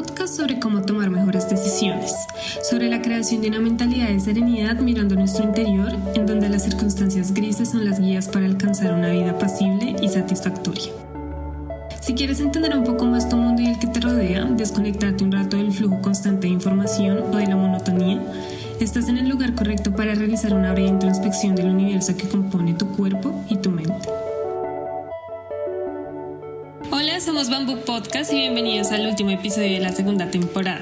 Podcast sobre cómo tomar mejores decisiones, sobre la creación de una mentalidad de serenidad mirando nuestro interior, en donde las circunstancias grises son las guías para alcanzar una vida pasible y satisfactoria. Si quieres entender un poco más tu mundo y el que te rodea, desconectarte un rato del flujo constante de información o de la monotonía, estás en el lugar correcto para realizar una breve introspección del universo que compone tu cuerpo y tu mente. Hola, somos Bamboo Podcast y bienvenidos al último episodio de la segunda temporada.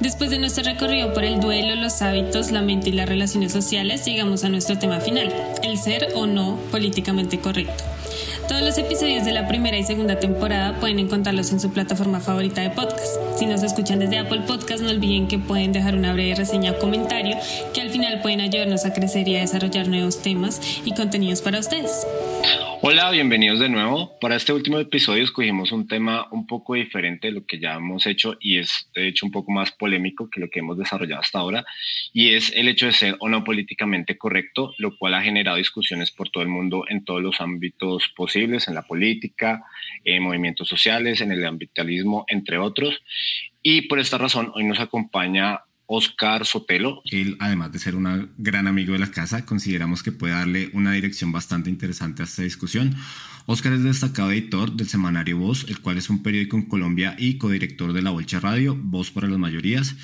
Después de nuestro recorrido por el duelo, los hábitos, la mente y las relaciones sociales, llegamos a nuestro tema final, el ser o no políticamente correcto. Todos los episodios de la primera y segunda temporada pueden encontrarlos en su plataforma favorita de podcast. Si nos escuchan desde Apple Podcast, no olviden que pueden dejar una breve reseña o comentario que al final pueden ayudarnos a crecer y a desarrollar nuevos temas y contenidos para ustedes. Hola, bienvenidos de nuevo. Para este último episodio escogimos un tema un poco diferente de lo que ya hemos hecho y es de hecho un poco más polémico que lo que hemos desarrollado hasta ahora y es el hecho de ser o no políticamente correcto, lo cual ha generado discusiones por todo el mundo en todos los ámbitos posibles, en la política, en movimientos sociales, en el ambientalismo, entre otros. Y por esta razón hoy nos acompaña Oscar Sotelo. Él, además de ser un gran amigo de la casa, consideramos que puede darle una dirección bastante interesante a esta discusión. Oscar es destacado editor del semanario Voz, el cual es un periódico en Colombia y codirector de la Bolcha Radio, Voz para las mayorías.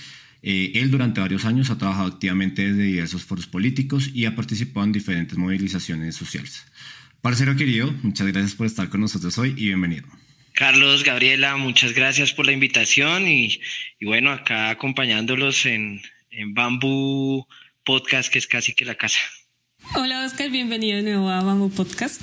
Eh, él durante varios años ha trabajado activamente desde diversos foros políticos y ha participado en diferentes movilizaciones sociales. Parcero querido, muchas gracias por estar con nosotros hoy y bienvenido. Carlos, Gabriela, muchas gracias por la invitación y, bueno, acá acompañándolos en, en Bambú Podcast, que es casi que la casa. Hola Oscar, bienvenido de nuevo a Bambú Podcast.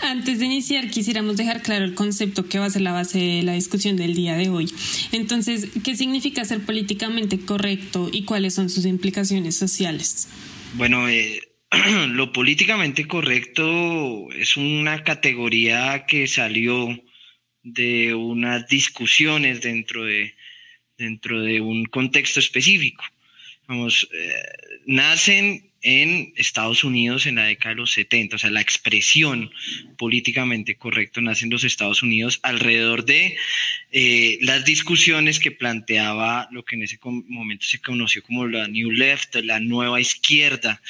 Antes de iniciar, quisiéramos dejar claro el concepto que va a ser la base de la discusión del día de hoy. Entonces, ¿qué significa ser políticamente correcto y cuáles son sus implicaciones sociales? Bueno, eh, lo políticamente correcto es una categoría que salió de unas discusiones dentro de, dentro de un contexto específico. Vamos, eh, nacen en Estados Unidos en la década de los 70, o sea, la expresión políticamente correcto nace en los Estados Unidos alrededor de eh, las discusiones que planteaba lo que en ese momento se conoció como la New Left, la nueva izquierda,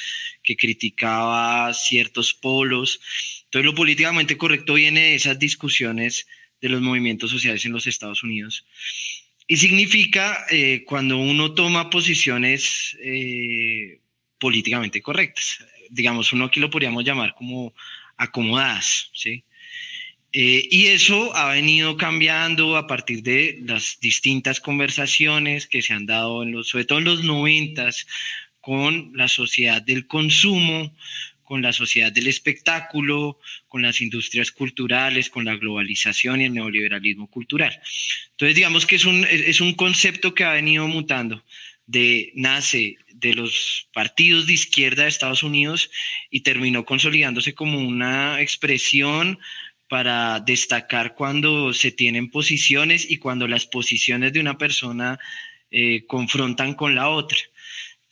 que criticaba ciertos polos. Entonces, lo políticamente correcto viene de esas discusiones de los movimientos sociales en los Estados Unidos. Y significa eh, cuando uno toma posiciones eh, políticamente correctas. Digamos, uno aquí lo podríamos llamar como acomodadas, ¿sí? Eh, y eso ha venido cambiando a partir de las distintas conversaciones que se han dado, en los, sobre todo en los noventas, con la sociedad del consumo, con la sociedad del espectáculo, con las industrias culturales, con la globalización y el neoliberalismo cultural. Entonces, digamos que es un, es un concepto que ha venido mutando, de, nace de los partidos de izquierda de Estados Unidos y terminó consolidándose como una expresión para destacar cuando se tienen posiciones y cuando las posiciones de una persona eh, confrontan con la otra.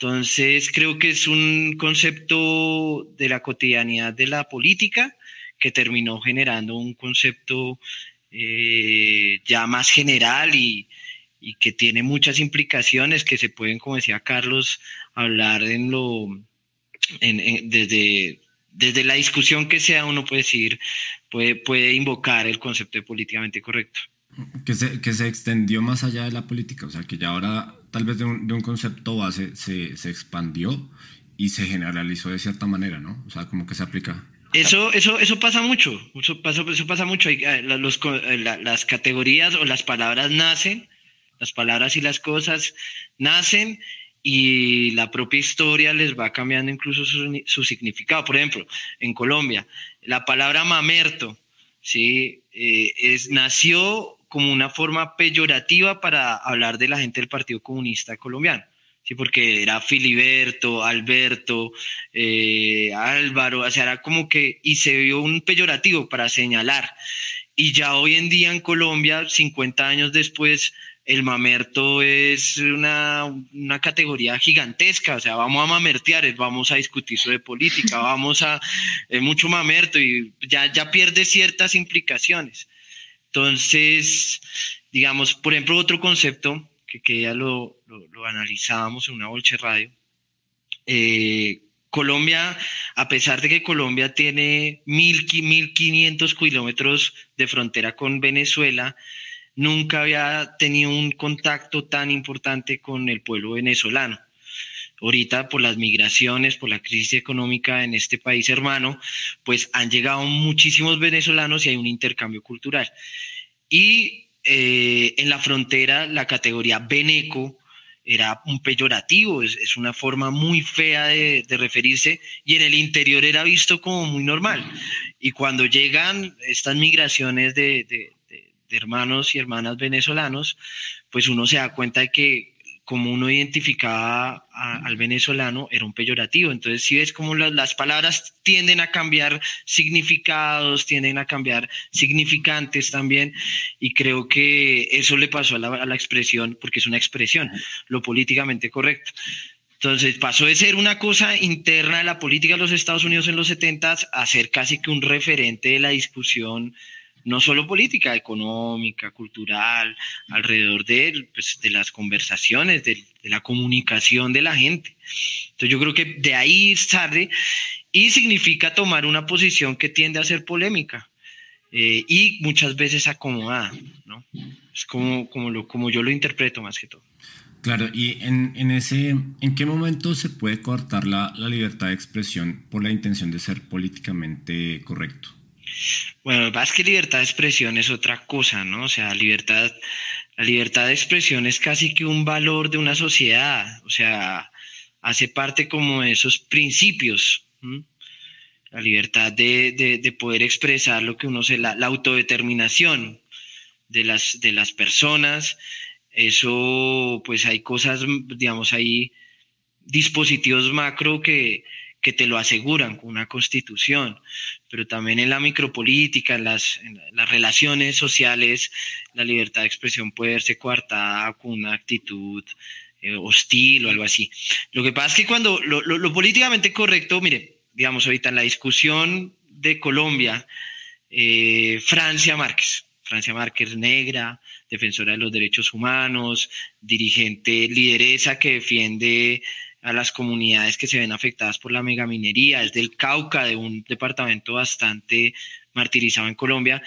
Entonces, creo que es un concepto de la cotidianidad de la política que terminó generando un concepto eh, ya más general y, que tiene muchas implicaciones que se pueden, como decía Carlos, hablar en lo desde, desde la discusión que sea, uno puede decir, puede, puede invocar el concepto de políticamente correcto. Que se, que se extendió más allá de la política, o sea, que ya ahora tal vez de un, de un concepto base se, se, expandió y se generalizó de cierta manera, ¿no? O sea, como que se aplica. Eso, eso, eso pasa mucho, eso pasa, eso pasa mucho. Eh, los, eh, las categorías o las palabras nacen, las palabras y las cosas nacen y la propia historia les va cambiando incluso su, su significado. Por ejemplo, en Colombia, la palabra mamerto, ¿sí? Eh, es, nació como una forma peyorativa para hablar de la gente del Partido Comunista Colombiano. Sí, porque era Filiberto, Alberto, eh, Álvaro, o sea, era como que, y se vio un peyorativo para señalar. Y ya hoy en día en Colombia, 50 años después, el mamerto es una, una, categoría gigantesca, o sea, vamos a mamertear, vamos a discutir sobre política, vamos a es mucho mamerto y ya, ya pierde ciertas implicaciones. Entonces, digamos, por ejemplo, otro concepto que, que ya lo, lo, analizábamos en una bolche radio, eh, Colombia, a pesar de que Colombia tiene mil, 1.500 kilómetros de frontera con Venezuela, nunca había tenido un contacto tan importante con el pueblo venezolano. Ahorita por las migraciones, por la crisis económica en este país hermano, pues han llegado muchísimos venezolanos y hay un intercambio cultural. Y eh, en la frontera la categoría Beneco era un peyorativo, es, una forma muy fea de, referirse y en el interior era visto como muy normal. Y cuando llegan estas migraciones de, hermanos y hermanas venezolanos, pues uno se da cuenta de que como uno identificaba al venezolano era un peyorativo. Entonces, si ves como las, palabras tienden a cambiar significados, tienden a cambiar significantes también, y creo que eso le pasó a la, a la expresión, porque es una expresión, lo políticamente correcto. Entonces pasó de ser una cosa interna de la política de los Estados Unidos en los 70 a ser casi que un referente de la discusión no solo política, económica, cultural, alrededor de, pues, de las conversaciones, de, la comunicación de la gente. Entonces yo creo que de ahí sale y significa tomar una posición que tiende a ser polémica eh, y muchas veces acomodada, ¿no? Es como, como, lo, como yo lo interpreto más que todo. Claro, y en, en, ese, ¿en qué momento se puede cortar la, la libertad de expresión por la intención de ser políticamente correcto? Bueno, más que libertad de expresión es otra cosa, ¿no? O sea, libertad, la libertad de expresión es casi que un valor de una sociedad, o sea, hace parte como de esos principios. La libertad de, poder expresar lo que uno se, la, la, autodeterminación de las, de las personas. Eso, pues hay cosas, digamos, hay dispositivos macro que, que te lo aseguran con una constitución, pero también en la micropolítica, en las, relaciones sociales, la libertad de expresión puede verse coartada con una actitud eh, hostil o algo así. Lo que pasa es que cuando lo, políticamente correcto, mire, digamos ahorita en la discusión de Colombia, eh, Francia Márquez, Francia Márquez negra, defensora de los derechos humanos, dirigente, lideresa que defiende a las comunidades que se ven afectadas por la megaminería, es del Cauca, de un departamento bastante martirizado en Colombia.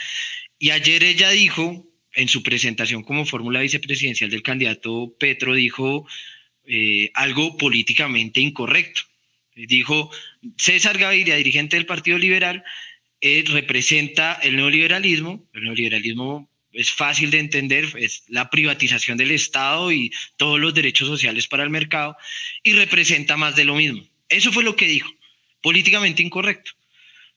Y ayer ella dijo, en su presentación como fórmula vicepresidencial del candidato Petro, dijo eh, algo políticamente incorrecto. Dijo, César Gaviria, dirigente del Partido Liberal, eh, representa el neoliberalismo, el neoliberalismo es fácil de entender, es la privatización del Estado y todos los derechos sociales para el mercado y representa más de lo mismo. Eso fue lo que dijo, políticamente incorrecto.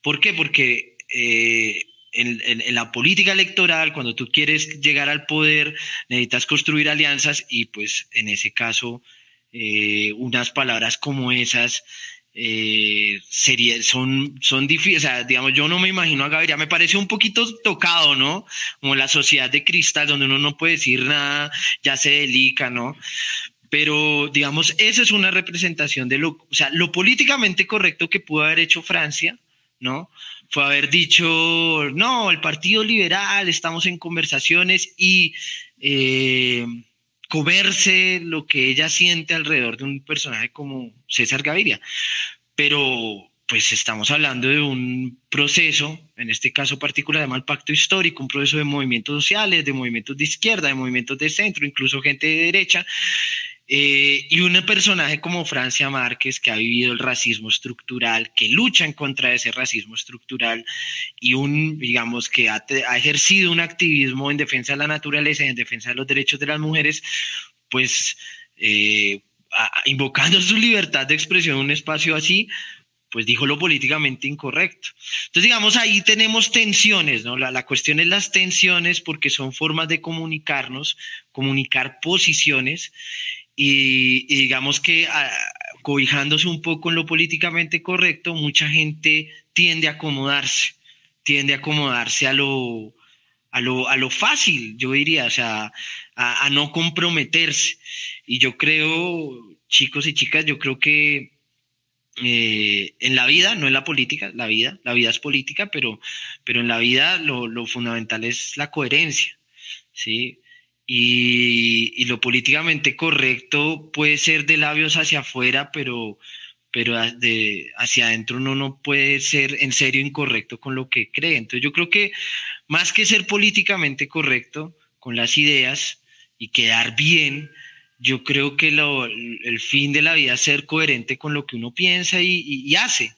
¿Por qué? Porque eh, en, la política electoral, cuando tú quieres llegar al poder, necesitas construir alianzas y pues en ese caso, eh, unas palabras como esas eh, sería, son, son difíciles, o sea, digamos, yo no me imagino a Gaviria, me parece un poquito tocado, ¿no? Como la sociedad de cristal, donde uno no puede decir nada, ya se delica, ¿no? Pero, digamos, esa es una representación de lo, o sea, lo políticamente correcto que pudo haber hecho Francia, ¿no? Fue haber dicho, no, el Partido Liberal, estamos en conversaciones y... Eh, comerse lo que ella siente alrededor de un personaje como César Gaviria. Pero pues estamos hablando de un proceso, en este caso particular, de mal pacto histórico, un proceso de movimientos sociales, de movimientos de izquierda, de movimientos de centro, incluso gente de derecha, eh, y un personaje como Francia Márquez, que ha vivido el racismo estructural, que lucha en contra de ese racismo estructural, y un, digamos, que ha, ejercido un activismo en defensa de la naturaleza y en defensa de los derechos de las mujeres, pues eh, invocando su libertad de expresión en un espacio así, pues dijo lo políticamente incorrecto. Entonces, digamos, ahí tenemos tensiones, ¿no? La, la, cuestión es las tensiones porque son formas de comunicarnos, comunicar posiciones y, digamos que ah, cobijándose un poco en lo políticamente correcto, mucha gente tiende a acomodarse, tiende a acomodarse a lo, a lo, a lo fácil, yo diría, o sea, a, no comprometerse. Y yo creo, chicos y chicas, yo creo que eh, en la vida, no en la política, la vida, la vida es política, pero, pero en la vida lo, lo fundamental es la coherencia, ¿sí? Y, lo políticamente correcto puede ser de labios hacia afuera, pero, pero de, hacia adentro uno no puede ser en serio incorrecto con lo que cree. Entonces yo creo que más que ser políticamente correcto con las ideas y quedar bien, yo creo que el fin de la vida es ser coherente con lo que uno piensa y hace.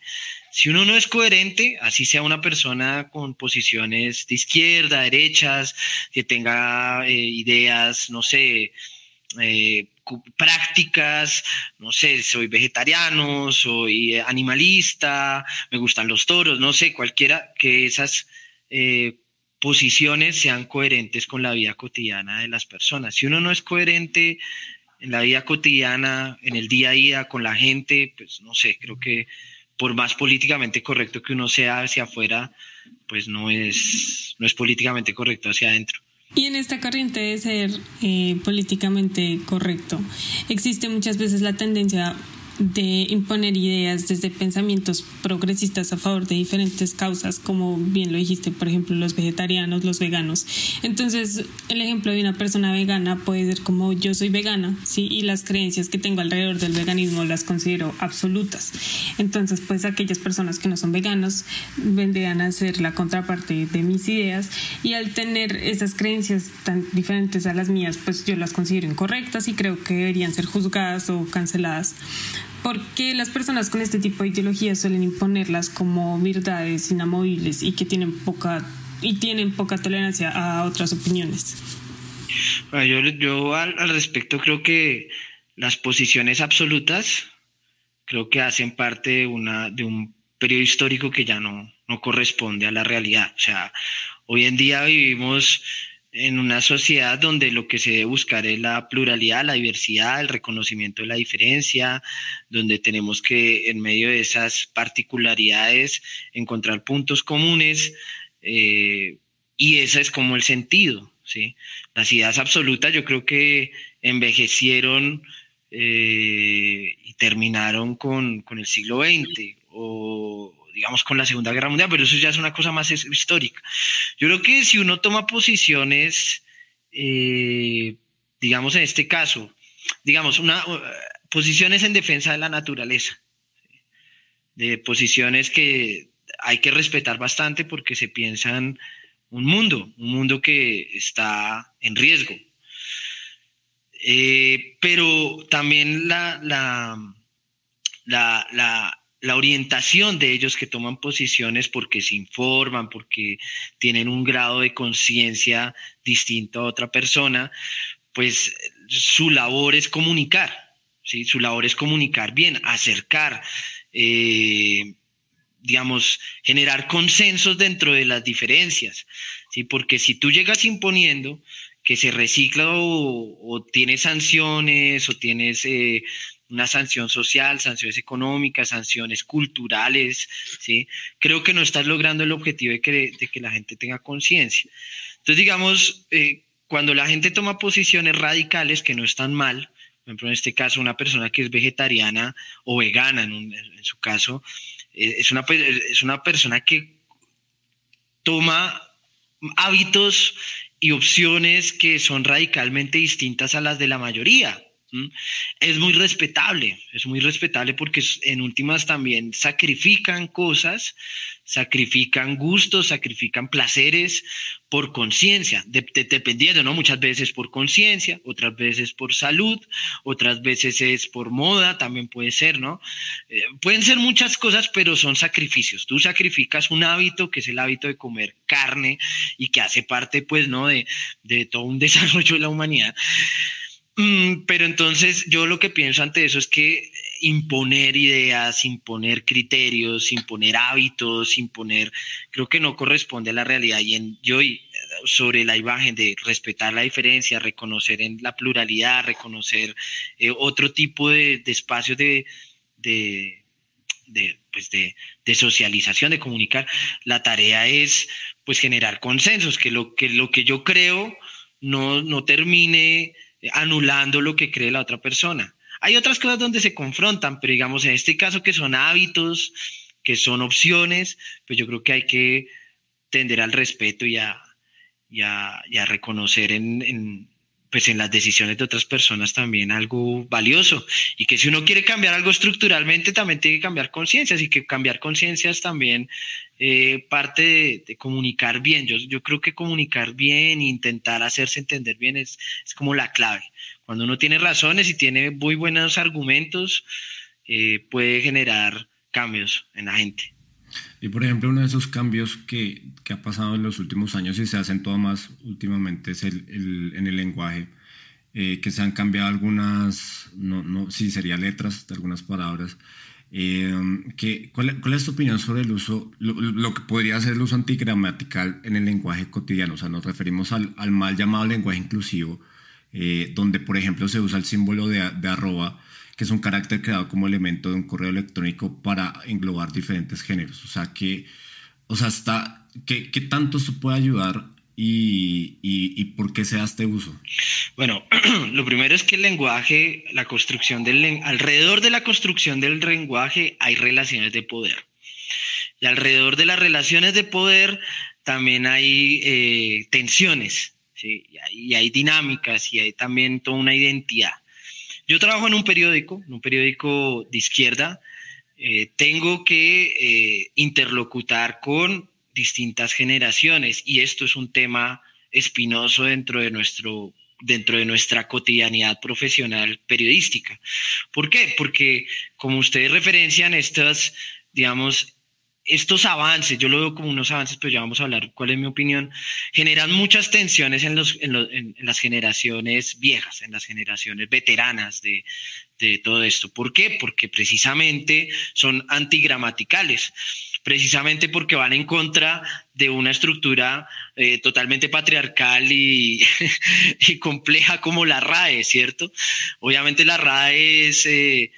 Si uno no es coherente, así sea una persona con posiciones de izquierda, derechas, que tenga eh, ideas, no sé, eh, prácticas, no sé, soy vegetariano, soy animalista, me gustan los toros, no sé, cualquiera que esas eh, posiciones sean coherentes con la vida cotidiana de las personas. Si uno no es coherente en la vida cotidiana, en el día a día con la gente, pues no sé, creo que por más políticamente correcto que uno sea hacia afuera, pues no es, no es políticamente correcto hacia adentro. Y en esta corriente de ser eh, políticamente correcto, existe muchas veces la tendencia de imponer ideas desde pensamientos progresistas a favor de diferentes causas, como bien lo dijiste, por ejemplo, los vegetarianos, los veganos. Entonces, el ejemplo de una persona vegana puede ser como yo soy vegana, ¿sí? Y las creencias que tengo alrededor del veganismo las considero absolutas. Entonces, pues aquellas personas que no son veganos vendrían a ser la contraparte de mis ideas y al tener esas creencias tan diferentes a las mías, pues yo las considero incorrectas y creo que deberían ser juzgadas o canceladas porque las personas con este tipo de ideologías suelen imponerlas como verdades inamovibles y que tienen poca y tienen poca tolerancia a otras opiniones. yo, yo al, respecto creo que las posiciones absolutas creo que hacen parte de, una, de un periodo histórico que ya no, no corresponde a la realidad. O sea, hoy en día vivimos en una sociedad donde lo que se debe buscar es la pluralidad, la diversidad, el reconocimiento de la diferencia, donde tenemos que en medio de esas particularidades encontrar puntos comunes eh, y ese es como el sentido. ¿sí? Las ideas absolutas yo creo que envejecieron eh, y terminaron con, con el siglo XX o digamos, con la Segunda Guerra Mundial, pero eso ya es una cosa más histórica. Yo creo que si uno toma posiciones, eh, digamos, en este caso, digamos, una, uh, posiciones en defensa de la naturaleza, de posiciones que hay que respetar bastante porque se piensan un mundo, un mundo que está en riesgo. Eh, pero también la, la, la, la orientación de ellos que toman posiciones porque se informan, porque tienen un grado de conciencia distinto a otra persona, pues su labor es comunicar, ¿sí? su labor es comunicar bien, acercar, eh, digamos, generar consensos dentro de las diferencias, ¿sí? porque si tú llegas imponiendo que se recicla o, tienes sanciones o tienes... Eh, una sanción social, sanciones económicas, sanciones culturales, ¿sí? Creo que no estás logrando el objetivo de que, de que la gente tenga conciencia. Entonces, digamos, eh, cuando la gente toma posiciones radicales que no están mal, por ejemplo, en este caso, una persona que es vegetariana o vegana, en, su caso, eh, es, una, es una persona que toma hábitos y opciones que son radicalmente distintas a las de la mayoría. Es muy respetable, es muy respetable porque en últimas también sacrifican cosas, sacrifican gustos, sacrifican placeres por conciencia, dependiendo, ¿no? Muchas veces por conciencia, otras veces por salud, otras veces es por moda, también puede ser, ¿no? Eh, pueden ser muchas cosas, pero son sacrificios. Tú sacrificas un hábito que es el hábito de comer carne y que hace parte, pues, ¿no? De, de todo un desarrollo de la humanidad. Mm, pero entonces yo lo que pienso ante eso es que imponer ideas, imponer criterios, imponer hábitos, imponer, creo que no corresponde a la realidad. Y, en, yo, sobre la imagen de respetar la diferencia, reconocer en la pluralidad, reconocer eh, otro tipo de, espacios de, pues de, de, socialización, de comunicar, la tarea es pues generar consensos, que lo que, lo que yo creo no, no termine anulando lo que cree la otra persona. Hay otras cosas donde se confrontan, pero digamos en este caso que son hábitos, que son opciones, pues yo creo que hay que tender al respeto y a, reconocer en, pues en las decisiones de otras personas también algo valioso. Y que si uno quiere cambiar algo estructuralmente, también tiene que cambiar conciencias y que cambiar conciencias también eh, parte de, comunicar bien. Yo, yo creo que comunicar bien e intentar hacerse entender bien es, es como la clave. Cuando uno tiene razones y tiene muy buenos argumentos, eh, puede generar cambios en la gente. Y por ejemplo, uno de esos cambios que, que ha pasado en los últimos años y se hacen todo más últimamente es el, en el lenguaje, eh, que se han cambiado algunas, no, no, sí, sería letras de algunas palabras. Eh, que, ¿cuál, ¿cuál, es tu opinión sobre el uso, lo, que podría ser el uso antigramatical en el lenguaje cotidiano? O sea, nos referimos al, al mal llamado lenguaje inclusivo, eh, donde, por ejemplo, se usa el símbolo de, arroba que es un carácter creado como elemento de un correo electrónico para englobar diferentes géneros. O sea, que, o sea, está, ¿qué, qué tanto esto puede ayudar y, y, por qué se da este uso? Bueno, lo primero es que el lenguaje, la construcción del alrededor de la construcción del lenguaje hay relaciones de poder. Y alrededor de las relaciones de poder también hay eh, tensiones, ¿sí? y, hay, y hay dinámicas y hay también toda una identidad. Yo trabajo en un periódico, en un periódico de izquierda. Eh, tengo que eh, interlocutar con distintas generaciones y esto es un tema espinoso dentro de nuestro dentro de nuestra cotidianidad profesional periodística. ¿Por qué? Porque como ustedes referencian estas, digamos, estos avances, yo lo veo como unos avances, pero ya vamos a hablar cuál es mi opinión, generan muchas tensiones en, los, en, las generaciones viejas, en las generaciones veteranas de, de, todo esto. ¿Por qué? Porque precisamente son antigramaticales, precisamente porque van en contra de una estructura eh, totalmente patriarcal y, compleja como la RAE, ¿cierto? Obviamente la RAE es... Eh,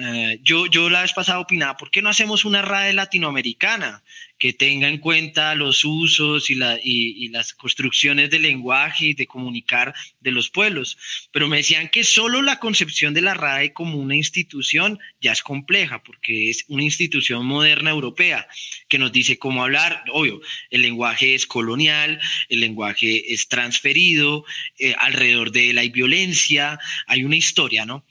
eh, yo, yo la vez pasada opinaba, ¿por qué no hacemos una RAE latinoamericana que tenga en cuenta los usos y, la, y, las construcciones del lenguaje y de comunicar de los pueblos? Pero me decían que solo la concepción de la RAE como una institución ya es compleja, porque es una institución moderna europea que nos dice cómo hablar. Obvio, el lenguaje es colonial, el lenguaje es transferido, eh, alrededor de él hay violencia, hay una historia, ¿no?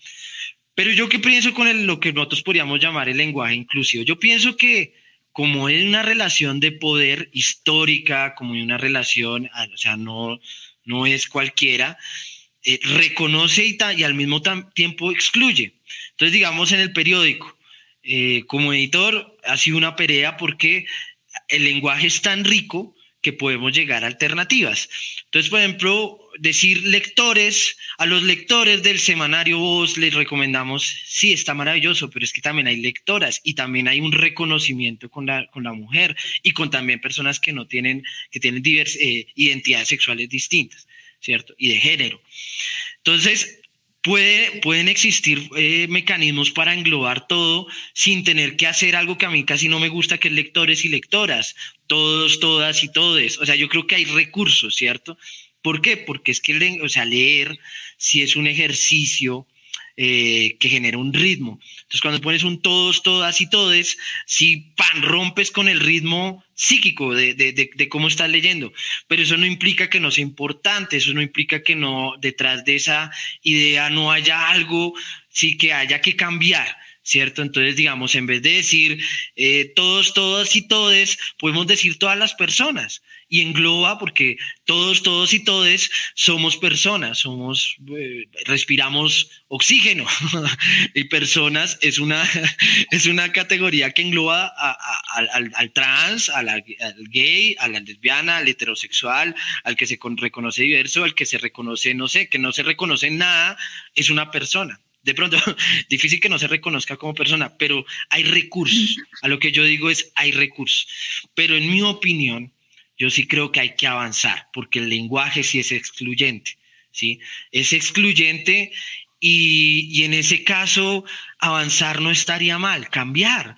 Pero yo qué pienso con lo que nosotros podríamos llamar el lenguaje inclusivo. Yo pienso que como es una relación de poder histórica, como una relación, ah, o sea, no, no es cualquiera, eh, reconoce y, y, al mismo tiempo excluye. Entonces, digamos, en el periódico, eh, como editor, ha sido una pelea porque el lenguaje es tan rico que podemos llegar a alternativas. Entonces, por ejemplo, decir lectores, a los lectores del semanario Voz les recomendamos, sí, está maravilloso, pero es que también hay lectoras y también hay un reconocimiento con la, con la mujer y con también personas que no tienen, que tienen divers, eh, identidades sexuales distintas, ¿cierto? Y de género. Entonces, Puede, pueden existir eh, mecanismos para englobar todo sin tener que hacer algo que a mí casi no me gusta, que es lectores y lectoras, todos, todas y todes. O sea, yo creo que hay recursos, ¿cierto? ¿Por qué? Porque es que o sea, leer si es un ejercicio eh, que genera un ritmo. Entonces, cuando pones un todos, todas y todes, si pan rompes con el ritmo psíquico de, de, de, cómo estás leyendo. Pero eso no implica que no sea importante, eso no implica que no detrás de esa idea no haya algo, sí que haya que cambiar. ¿Cierto? Entonces, digamos, en vez de decir eh, todos, todas y todes, podemos decir todas las personas. Y engloba porque todos, todos y todes somos personas, somos, eh, respiramos oxígeno. Y personas es una, es una categoría que engloba al, trans, al gay, a la lesbiana, al heterosexual, al que se reconoce diverso, al que se reconoce, no sé, que no se reconoce nada, es una persona de pronto, difícil que no se reconozca como persona, pero hay recursos. A lo que yo digo es, hay recursos. Pero en mi opinión, yo sí creo que hay que avanzar, porque el lenguaje sí es excluyente, ¿sí? Es excluyente y, y, en ese caso avanzar no estaría mal, cambiar,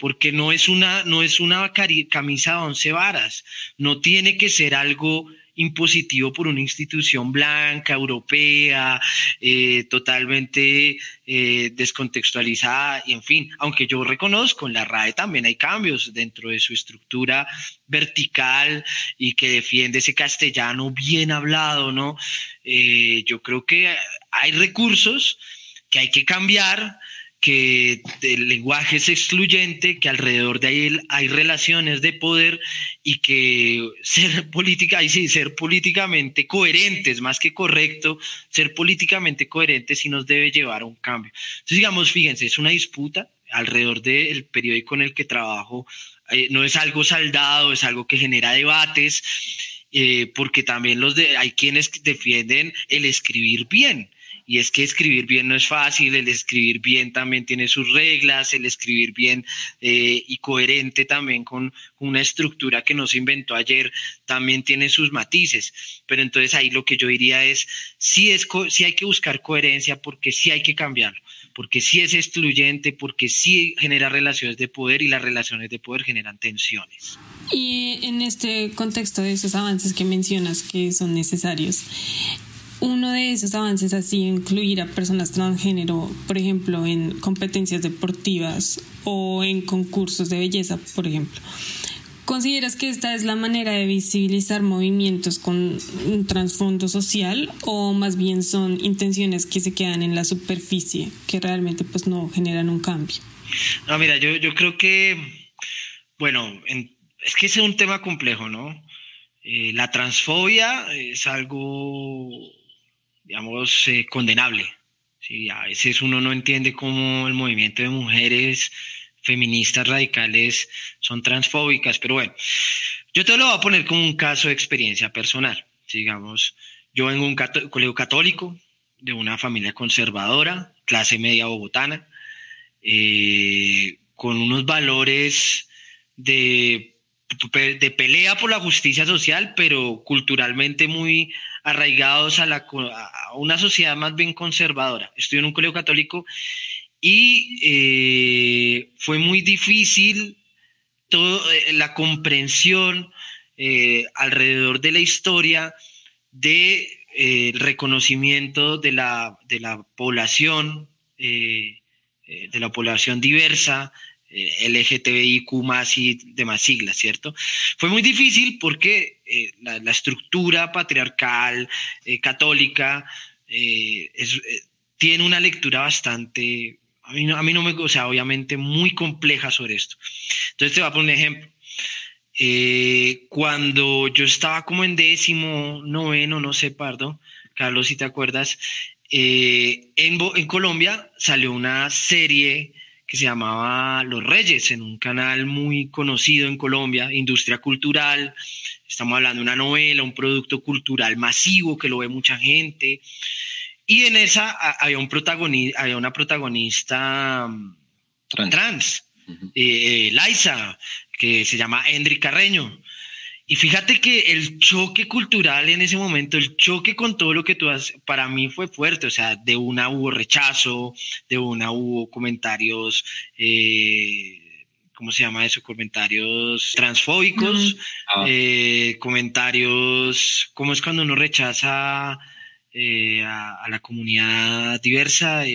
porque no es una, no es una camisa de once varas, no tiene que ser algo impositivo por una institución blanca, europea, eh, totalmente eh, descontextualizada, y en fin, aunque yo reconozco, en la RAE también hay cambios dentro de su estructura vertical y que defiende ese castellano bien hablado, ¿no? Eh, yo creo que hay recursos que hay que cambiar, que el lenguaje es excluyente, que alrededor de él hay relaciones de poder y que ser política, y sí, ser políticamente coherentes, más que correcto, ser políticamente coherentes sí nos debe llevar a un cambio. Entonces, digamos, fíjense, es una disputa alrededor del periódico en el que trabajo, eh, no es algo saldado, es algo que genera debates, eh, porque también los de, hay quienes defienden el escribir bien y es que escribir bien no es fácil, el escribir bien también tiene sus reglas, el escribir bien eh, y coherente también con una estructura que no se inventó ayer también tiene sus matices. Pero entonces ahí lo que yo diría es, sí, es, sí hay que buscar coherencia porque sí hay que cambiarlo, porque sí es excluyente, porque sí genera relaciones de poder y las relaciones de poder generan tensiones. Y en este contexto de esos avances que mencionas que son necesarios, uno de esos avances así incluir a personas transgénero, por ejemplo, en competencias deportivas o en concursos de belleza, por ejemplo. ¿Consideras que esta es la manera de visibilizar movimientos con un trasfondo social o más bien son intenciones que se quedan en la superficie, que realmente pues no generan un cambio? No, mira, yo, yo creo que, bueno, es que es un tema complejo, ¿no? Eh, la transfobia es algo digamos, eh, condenable. ¿sí? A veces uno no entiende cómo el movimiento de mujeres feministas radicales son transfóbicas, pero bueno, yo te lo voy a poner como un caso de experiencia personal. Digamos, yo vengo de un colegio católico, de una familia conservadora, clase media bogotana, eh, con unos valores de, de pelea por la justicia social, pero culturalmente muy arraigados a, la, una sociedad más bien conservadora. Estuve en un colegio católico y eh, fue muy difícil toda eh, la comprensión eh, alrededor de la historia de reconocimiento de la, de la población, de la población diversa, eh, LGTBIQ más y demás siglas, ¿cierto? Fue muy difícil porque eh, la, estructura patriarcal, eh, católica, tiene una lectura bastante, a mí, no, a mí no me, o sea, obviamente muy compleja sobre esto. Entonces te voy a poner un ejemplo. cuando yo estaba como en décimo, noveno, no sé, pardo, Carlos, si te acuerdas, en Colombia salió una serie que se llamaba Los Reyes, en un canal muy conocido en Colombia, Industria Cultural. Estamos hablando de una novela, un producto cultural masivo que lo ve mucha gente. Y en esa había, un protagonista, había una protagonista mm, trans, eh, eh, Liza, que se llama Endri Carreño. Y fíjate que el choque cultural en ese momento, el choque con todo lo que tú has, para mí fue fuerte, o sea, de una hubo rechazo, de una hubo comentarios, eh, ¿cómo se llama eso? Comentarios transfóbicos, ah. eh, comentarios, ¿cómo es cuando uno rechaza eh, a, la comunidad diversa?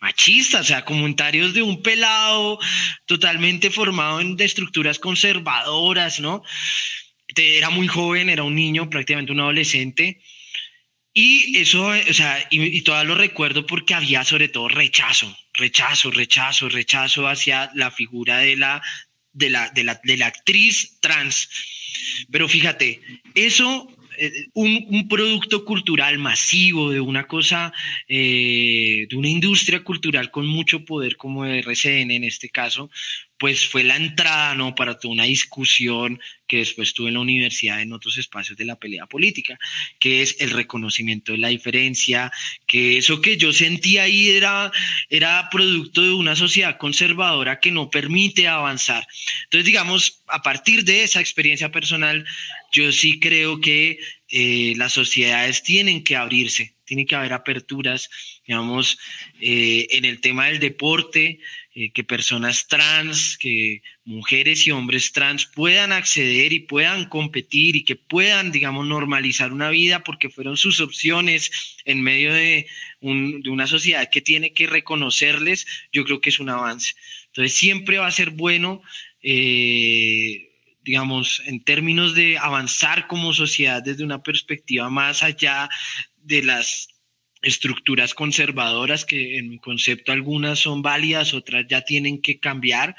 Machista, o sea, comentarios de un pelado totalmente formado en estructuras conservadoras, ¿no? Era muy joven, era un niño, prácticamente un adolescente. Y eso, o sea, y, y todavía lo recuerdo porque había sobre todo rechazo, rechazo, rechazo, rechazo hacia la figura de la, de la, de la, de la actriz trans. Pero fíjate, eso eh, un, producto cultural masivo, de una cosa, eh, de una industria cultural con mucho poder como RCN en este caso, pues fue la entrada, ¿no? Para toda una discusión que después tuve en la universidad en otros espacios de la pelea política, que es el reconocimiento de la diferencia, que eso que yo sentí ahí era, era producto de una sociedad conservadora que no permite avanzar. Entonces, digamos, a partir de esa experiencia personal, yo sí creo que eh, las sociedades tienen que abrirse, tiene que haber aperturas, digamos, eh, en el tema del deporte, eh, que personas trans, que mujeres y hombres trans puedan acceder y puedan competir y que puedan, digamos, normalizar una vida porque fueron sus opciones en medio de, una sociedad que tiene que reconocerles, yo creo que es un avance. Entonces siempre va a ser bueno. Eh, digamos, en términos de avanzar como sociedad desde una perspectiva más allá de las estructuras conservadoras que en mi concepto algunas son válidas, otras ya tienen que cambiar.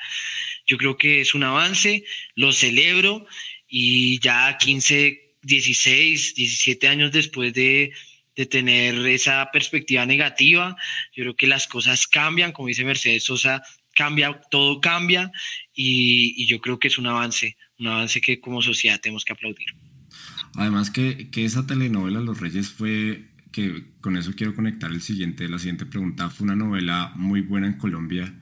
Yo creo que es un avance, lo celebro y ya 15, 16, 17 años después de, tener esa perspectiva negativa, yo creo que las cosas cambian, como dice Mercedes Sosa, cambia, todo cambia y, yo creo que es un avance, un avance que como sociedad tenemos que aplaudir. Además que, que esa telenovela Los Reyes fue que con eso quiero conectar el siguiente, la siguiente pregunta. Fue una novela muy buena en Colombia.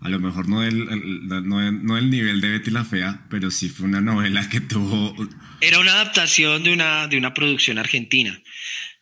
A lo mejor no del, no, no del nivel de Betty la Fea, pero sí fue una novela que tuvo... Era una adaptación de una, de una producción argentina.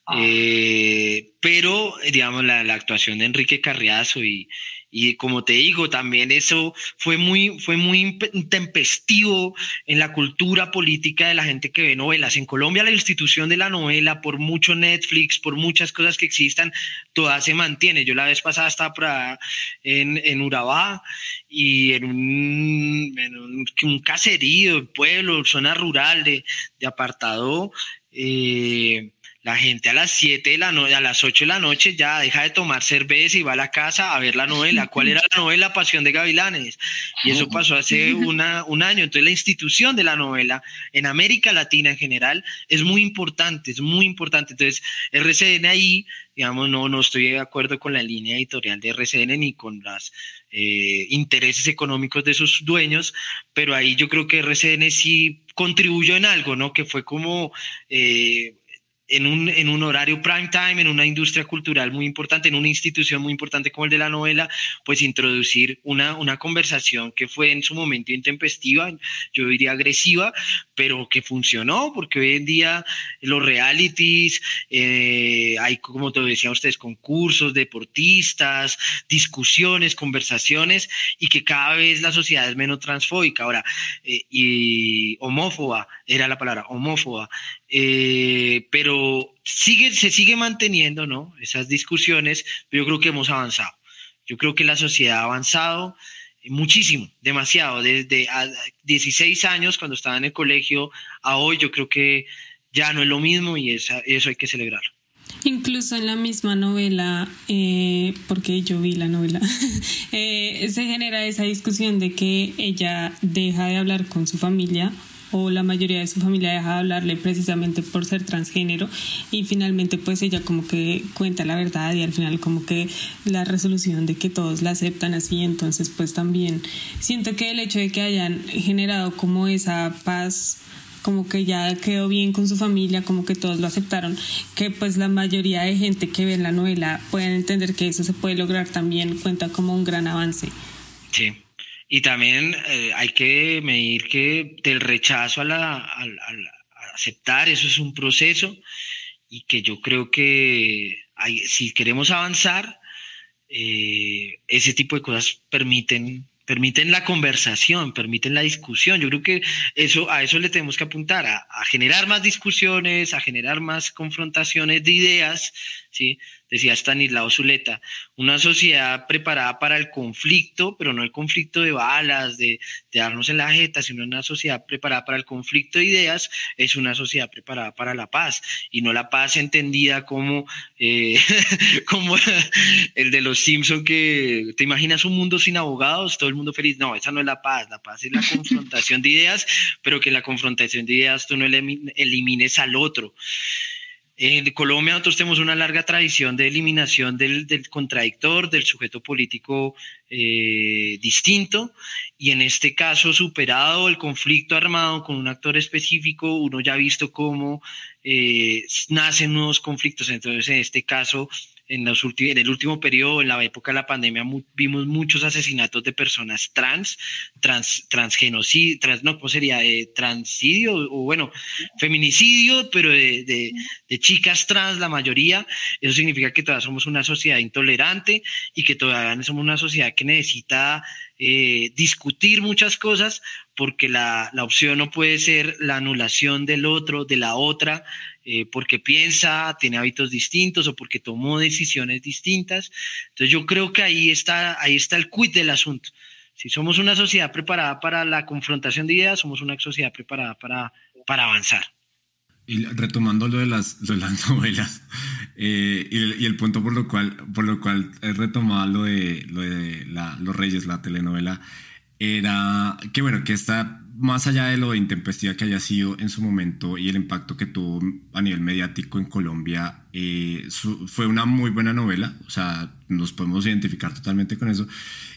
Ah. Eh, pero, digamos, la, la, actuación de Enrique Carriazo y, y como te digo, también eso fue muy, fue muy tempestivo en la cultura política de la gente que ve novelas. En Colombia la institución de la novela, por mucho Netflix, por muchas cosas que existan, toda se mantiene. Yo la vez pasada estaba en, en Urabá y en un, un, caserío, pueblo, zona rural de, de apartado. Eh, la gente a las 7 de la noche, a las 8 de la noche ya deja de tomar cerveza y va a la casa a ver la novela. ¿Cuál era la novela? Pasión de Gavilanes. Y eso pasó hace una, un año. Entonces la institución de la novela en América Latina en general es muy importante, es muy importante. Entonces RCN ahí, digamos, no, no estoy de acuerdo con la línea editorial de RCN ni con los eh, intereses económicos de sus dueños, pero ahí yo creo que RCN sí contribuyó en algo, ¿no? Que fue como... Eh, en un, en un horario prime time, en una industria cultural muy importante, en una institución muy importante como el de la novela, pues introducir una, una conversación que fue en su momento intempestiva, yo diría agresiva, pero que funcionó, porque hoy en día los realities, eh, hay, como te decían ustedes, concursos, deportistas, discusiones, conversaciones, y que cada vez la sociedad es menos transfóbica. Ahora, eh, y homófoba, era la palabra, homófoba. Eh, pero sigue, se sigue manteniendo, ¿no? Esas discusiones, pero yo creo que hemos avanzado. Yo creo que la sociedad ha avanzado muchísimo, demasiado. Desde 16 años, cuando estaba en el colegio, a hoy, yo creo que ya no es lo mismo y eso hay que celebrarlo. Incluso en la misma novela, eh, porque yo vi la novela, eh, se genera esa discusión de que ella deja de hablar con su familia o la mayoría de su familia deja de hablarle precisamente por ser transgénero y finalmente pues ella como que cuenta la verdad y al final como que la resolución de que todos la aceptan así entonces pues también siento que el hecho de que hayan generado como esa paz como que ya quedó bien con su familia, como que todos lo aceptaron, que pues la mayoría de gente que ve la novela pueden entender que eso se puede lograr también, cuenta como un gran avance. Sí, y también eh, hay que medir que del rechazo a, la, aceptar, eso es un proceso y que yo creo que si queremos avanzar, eh, ese tipo de cosas permiten permiten la conversación, permiten la discusión. Yo creo que eso, a eso le tenemos que apuntar, a generar más discusiones, a generar más confrontaciones de ideas, ¿sí? Decía Stanislao Zuleta, una sociedad preparada para el conflicto, pero no el conflicto de balas, de, darnos en la jeta, sino una sociedad preparada para el conflicto de ideas, es una sociedad preparada para la paz, y no la paz entendida como, eh, como el de los Simpson que te imaginas un mundo sin abogados, todo el mundo feliz. No, esa no es la paz, la paz es la confrontación de ideas, pero que la confrontación de ideas tú no elimines al otro. En Colombia nosotros tenemos una larga tradición de eliminación del, contradictor, del sujeto político eh, distinto, y en este caso, superado el conflicto armado con un actor específico, uno ya ha visto cómo eh, nacen nuevos conflictos. Entonces, en este caso, en, el último periodo, en la época de la pandemia, vimos muchos asesinatos de personas trans, trans, transgenocidio, trans, no, ¿cómo sería? Eh, transidio, o bueno, feminicidio, pero de, de, chicas trans, la mayoría. Eso significa que todavía somos una sociedad intolerante y que todavía somos una sociedad que necesita eh, discutir muchas cosas porque la, la, opción no puede ser la anulación del otro, de la otra, eh, porque piensa, tiene hábitos distintos o porque tomó decisiones distintas. Entonces yo creo que ahí está, ahí está el quid del asunto. Si somos una sociedad preparada para la confrontación de ideas, somos una sociedad preparada para, para avanzar. Y retomando lo de las, las novelas, eh, y, el, punto por lo cual, por lo cual he retomado lo de, lo de Los Reyes, la telenovela, era que bueno, que está más allá de lo intempestiva que haya sido en su momento y el impacto que tuvo a nivel mediático en Colombia, eh, fue una muy buena novela, o sea, nos podemos identificar totalmente con eso.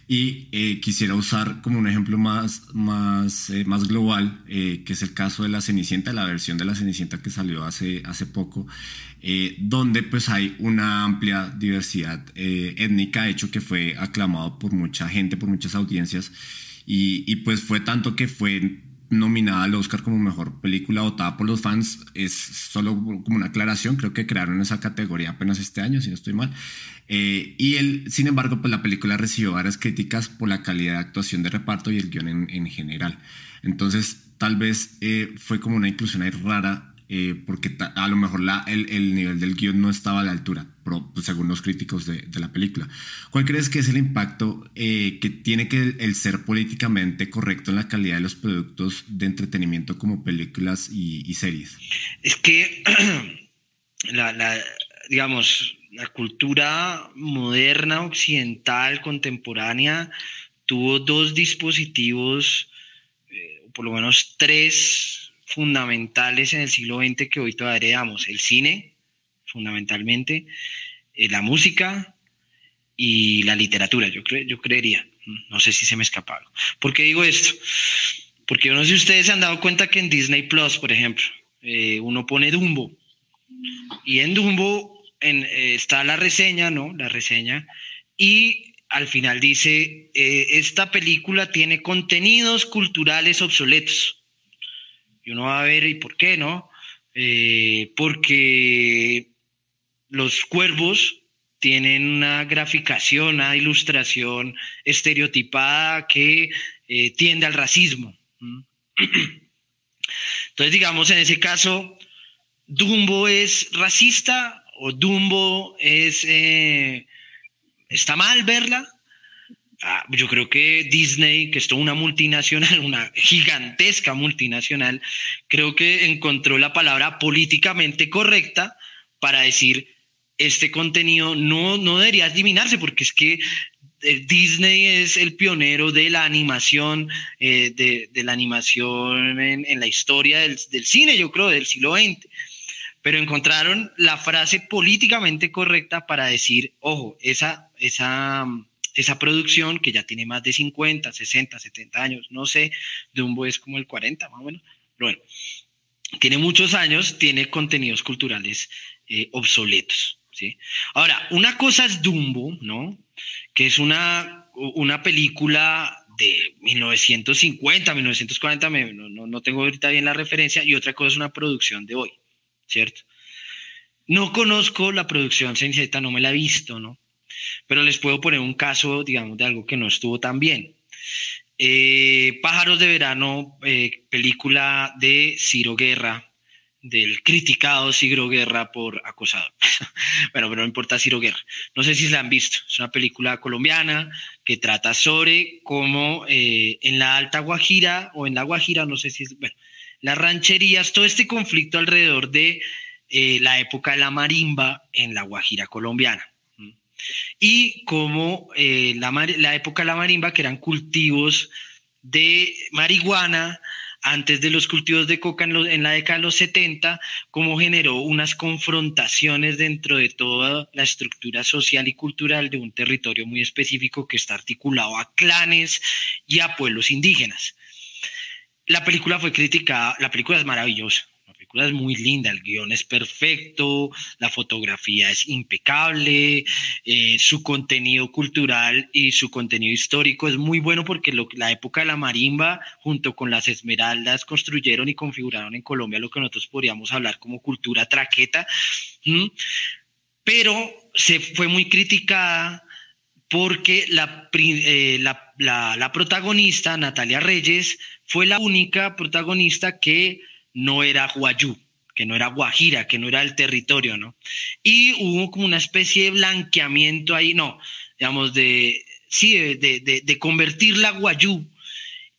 Y eh, quisiera usar como un ejemplo más, más, eh, más global, que es el caso de La Cenicienta, la versión de La Cenicienta que salió hace, hace poco, donde pues hay una amplia diversidad étnica, hecho que fue aclamado por mucha gente, por muchas audiencias. Y, pues fue tanto que fue nominada al Oscar como mejor película votada por los fans. Es solo como una aclaración, creo que crearon esa categoría apenas este año, si no estoy mal. Eh, y él, sin embargo, pues la película recibió varias críticas por la calidad de actuación de reparto y el guion en, general. Entonces, tal vez eh, fue como una inclusión ahí rara eh, porque a lo mejor la, el, el, nivel del guion no estaba a la altura, según los críticos de, la película. ¿Cuál crees que es el impacto eh, que tiene que el, ser políticamente correcto en la calidad de los productos de entretenimiento como películas y, series? Es que, la, la, digamos, la cultura moderna, occidental, contemporánea, tuvo dos dispositivos, eh, por lo menos tres fundamentales en el siglo XX que hoy todavía heredamos. El cine, fundamentalmente, eh, la música y la literatura, yo, yo creería. No sé si se me escapa algo. ¿Por qué digo esto? Porque yo no si ustedes se han dado cuenta que en Disney Plus, por ejemplo, eh, uno pone Dumbo. Y en Dumbo eh, está la reseña, ¿no? La reseña. Y al final dice, esta película tiene contenidos culturales obsoletos. Y uno va a ver, ¿y por qué no? Eh, porque los cuervos tienen una graficación, una ilustración estereotipada que eh, tiende al racismo. Entonces, digamos, en ese caso, Dumbo es racista o Dumbo es, eh, está mal verla. Ah, yo creo que Disney, que es toda una multinacional, una gigantesca multinacional, creo que encontró la palabra políticamente correcta para decir, este contenido no, no debería eliminarse, porque es que eh, Disney es el pionero de la animación, eh, de, la animación en, la historia del, cine, yo creo, del siglo XX. Pero encontraron la frase políticamente correcta para decir, ojo, esa, esa esa producción que ya tiene más de 50, 60, 70 años, no sé, Dumbo es como el 40 más o menos, bueno, tiene muchos años, tiene contenidos culturales eh, obsoletos. ¿Sí? Ahora, una cosa es Dumbo, ¿no? Que es una, una película de 1950, 1940, no, no tengo ahorita bien la referencia, y otra cosa es una producción de hoy, ¿cierto? No conozco la producción Cenicienta, no me la he visto, ¿no? Pero les puedo poner un caso, digamos, de algo que no estuvo tan bien. Eh, Pájaros de Verano, eh, película de Ciro Guerra, del criticado Ciro Guerra por acosado. bueno, pero no importa Ciro Guerra. No sé si la han visto. Es una película colombiana que trata sobre cómo eh, en la Alta Guajira o en la Guajira, no sé si es, bueno, las rancherías, todo este conflicto alrededor de la época de la marimba en la Guajira colombiana y como eh, la, época de la marimba, que eran cultivos de marihuana, antes de los cultivos de coca en, la década de los 70, cómo generó unas confrontaciones dentro de toda la estructura social y cultural de un territorio muy específico que está articulado a clanes y a pueblos indígenas. La película fue criticada, la película es maravillosa, es muy linda, el guion es perfecto, la fotografía es impecable, eh, su contenido cultural y su contenido histórico es muy bueno porque la época de la marimba junto con las esmeraldas construyeron y configuraron en Colombia lo que nosotros podríamos hablar como cultura traqueta, pero se fue muy criticada porque la, eh, la protagonista, Natalia Reyes, fue la única protagonista que no era Guayú, que no era Guajira, que no era el territorio, ¿no? Y hubo como una especie de blanqueamiento ahí, no, digamos, de, sí, de, de, de convertirla a Guayú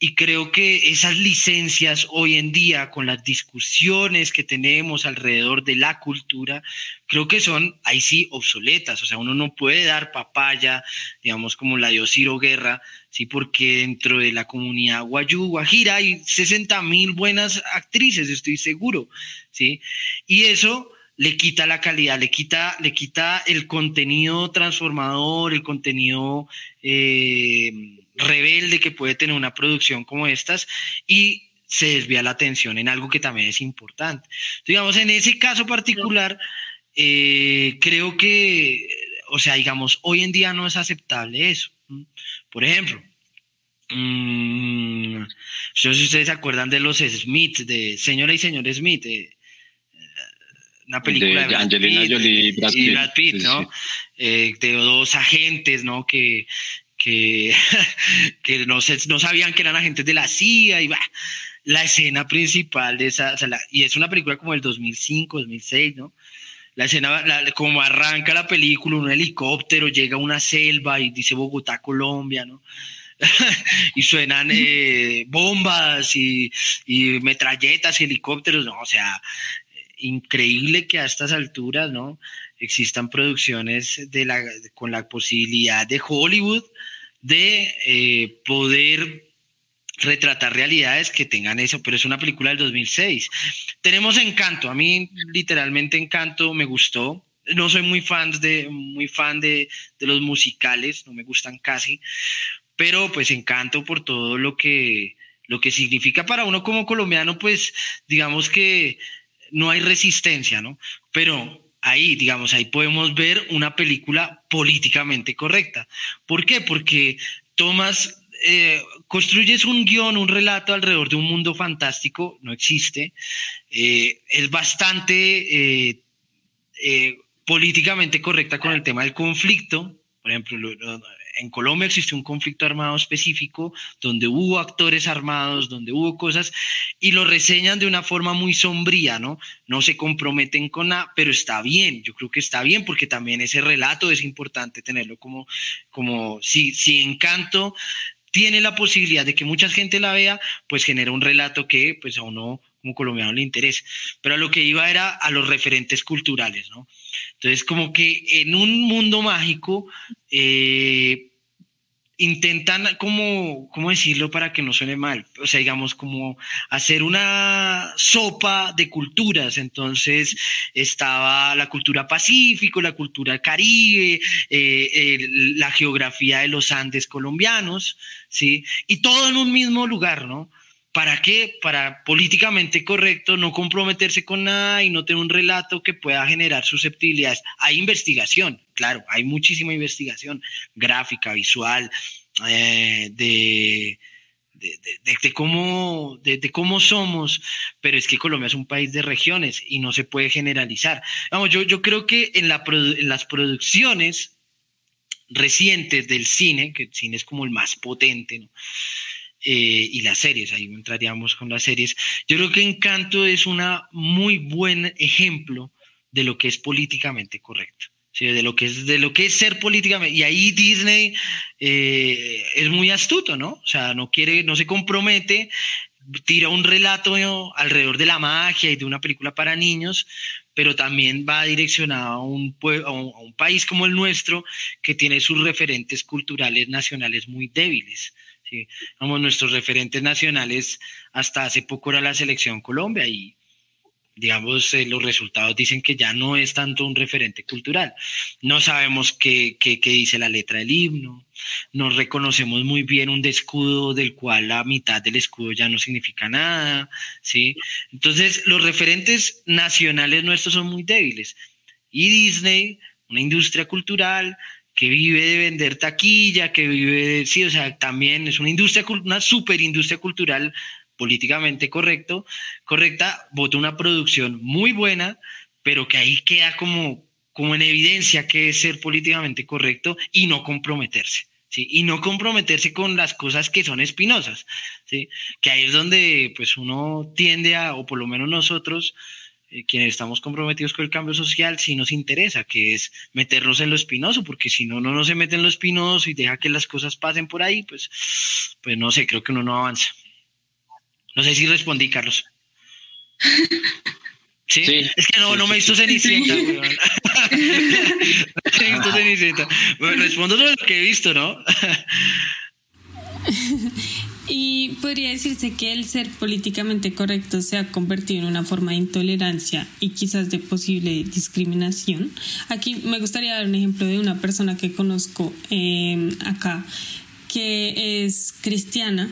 y creo que esas licencias hoy en día, con las discusiones que tenemos alrededor de la cultura, creo que son ahí sí obsoletas. O sea, uno no puede dar papaya, digamos, como la de Osiro Guerra, sí, porque dentro de la comunidad guayú, guajira, hay 60 mil buenas actrices, estoy seguro, sí. Y eso le quita la calidad, le quita, le quita el contenido transformador, el contenido eh, rebelde que puede tener una producción como estas y se desvía la atención en algo que también es importante. Digamos, en ese caso particular, eh, creo que, o sea, digamos, hoy en día no es aceptable eso. Por ejemplo, mmm, no sé si ustedes se acuerdan de los Smith, de Señora y Señor Smith, eh, una película de, Angelina Jolie y Brad Pitt, ¿no? Eh, de dos agentes, ¿no? Que, que, que no, no sabían que eran agentes de la CIA y la escena principal de esa, y es una película como del 2005, 2006, ¿no? La escena, como arranca la película, un helicóptero llega a una selva y dice Bogotá, Colombia, ¿no? y suenan eh, bombas y, y, metralletas y helicópteros, ¿no? O sea, increíble que a estas alturas, ¿no? Existan producciones de la, con la posibilidad de Hollywood de eh, poder retratar realidades que tengan eso, pero es una película del 2006. Tenemos Encanto, a mí literalmente Encanto me gustó. No soy muy fan de, muy fan de, de los musicales, no me gustan casi, pero pues Encanto por todo lo que, lo que significa para uno como colombiano, pues digamos que no hay resistencia, ¿no? Pero ahí, digamos, ahí podemos ver una película políticamente correcta. ¿Por qué? Porque tomas, eh, construyes un guion, un relato alrededor de un mundo fantástico, no existe, eh, es bastante eh, políticamente correcta con el tema del conflicto, por ejemplo, en Colombia existió un conflicto armado específico donde hubo actores armados, donde hubo cosas y lo reseñan de una forma muy sombría, ¿no? No se comprometen con nada, pero está bien, yo creo que está bien porque también ese relato es importante tenerlo como, como si, si Encanto tiene la posibilidad de que mucha gente la vea, pues genera un relato que pues a uno como colombiano le interesa. Pero a lo que iba era a los referentes culturales, ¿no? Entonces, como que en un mundo mágico, eh, intentan, como, ¿cómo decirlo para que no suene mal? O sea, digamos, como hacer una sopa de culturas. Entonces, estaba la cultura pacífico, la cultura caribe, eh, la geografía de los Andes colombianos, ¿sí? Y todo en un mismo lugar, ¿no? ¿Para qué? Para políticamente correcto, no comprometerse con nada y no tener un relato que pueda generar susceptibilidades. Hay investigación, claro, hay muchísima investigación gráfica, visual, eh, de, de, cómo, de, cómo somos, pero es que Colombia es un país de regiones y no se puede generalizar. Vamos, yo, yo creo que en, la, en las producciones recientes del cine, que el cine es como el más potente, ¿no? Eh, y las series, ahí entraríamos con las series. Yo creo que Encanto es un muy buen ejemplo de lo que es políticamente correcto. de lo que es de lo que es ser políticamente y ahí Disney eh, es muy astuto no o sea no quiere no se compromete tira un relato alrededor de la magia y de una película para niños pero también va direccionado a un, a un, país como el nuestro que tiene sus referentes culturales nacionales muy débiles. ¿Sí? Como nuestros referentes nacionales hasta hace poco era la selección Colombia y digamos, eh, los resultados dicen que ya no es tanto un referente cultural. No sabemos qué, qué, qué, dice la letra del himno, no reconocemos muy bien un escudo del cual la mitad del escudo ya no significa nada, ¿sí? Entonces, los referentes nacionales nuestros son muy débiles. Y Disney, una industria cultural que vive de vender taquilla, que vive de, sí, o sea, también es una industria, una super industria cultural políticamente correcto, correcta, vota una producción muy buena, pero que ahí queda como, como en evidencia que es ser políticamente correcto y no comprometerse. ¿Sí? y no comprometerse con las cosas que son espinosas, ¿sí? que ahí es donde pues uno tiende a, o por lo menos nosotros, eh, quienes estamos comprometidos con el cambio social, sí nos interesa, que es meternos en lo espinoso, porque si no, no se mete en lo espinoso y deja que las cosas pasen por ahí, pues, pues no sé, creo que uno no avanza. No sé si respondí, Carlos. ¿Sí? es que no, no me hizo Cenicienta, weón. no me visto Cenicienta. Bueno, respondo sobre lo que he visto, ¿no? podría decirse que el ser políticamente correcto se ha convertido en una forma de intolerancia y quizás de posible discriminación. Aquí me gustaría dar un ejemplo de una persona que conozco eh, acá que es cristiana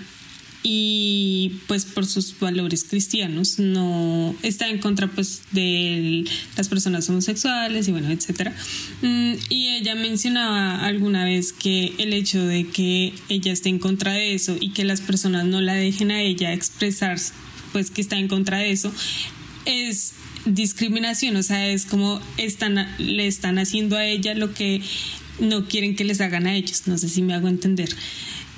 y pues por sus valores cristianos. No está en contra pues de las personas homosexuales y bueno etcétera. Mm, y ella mencionaba alguna vez que el hecho de que ella esté en contra de eso y que las personas no la dejen a ella expresar pues que está en contra de eso es discriminación. O sea es como están le están haciendo a ella lo que no quieren que les hagan a ellos. No sé si me hago entender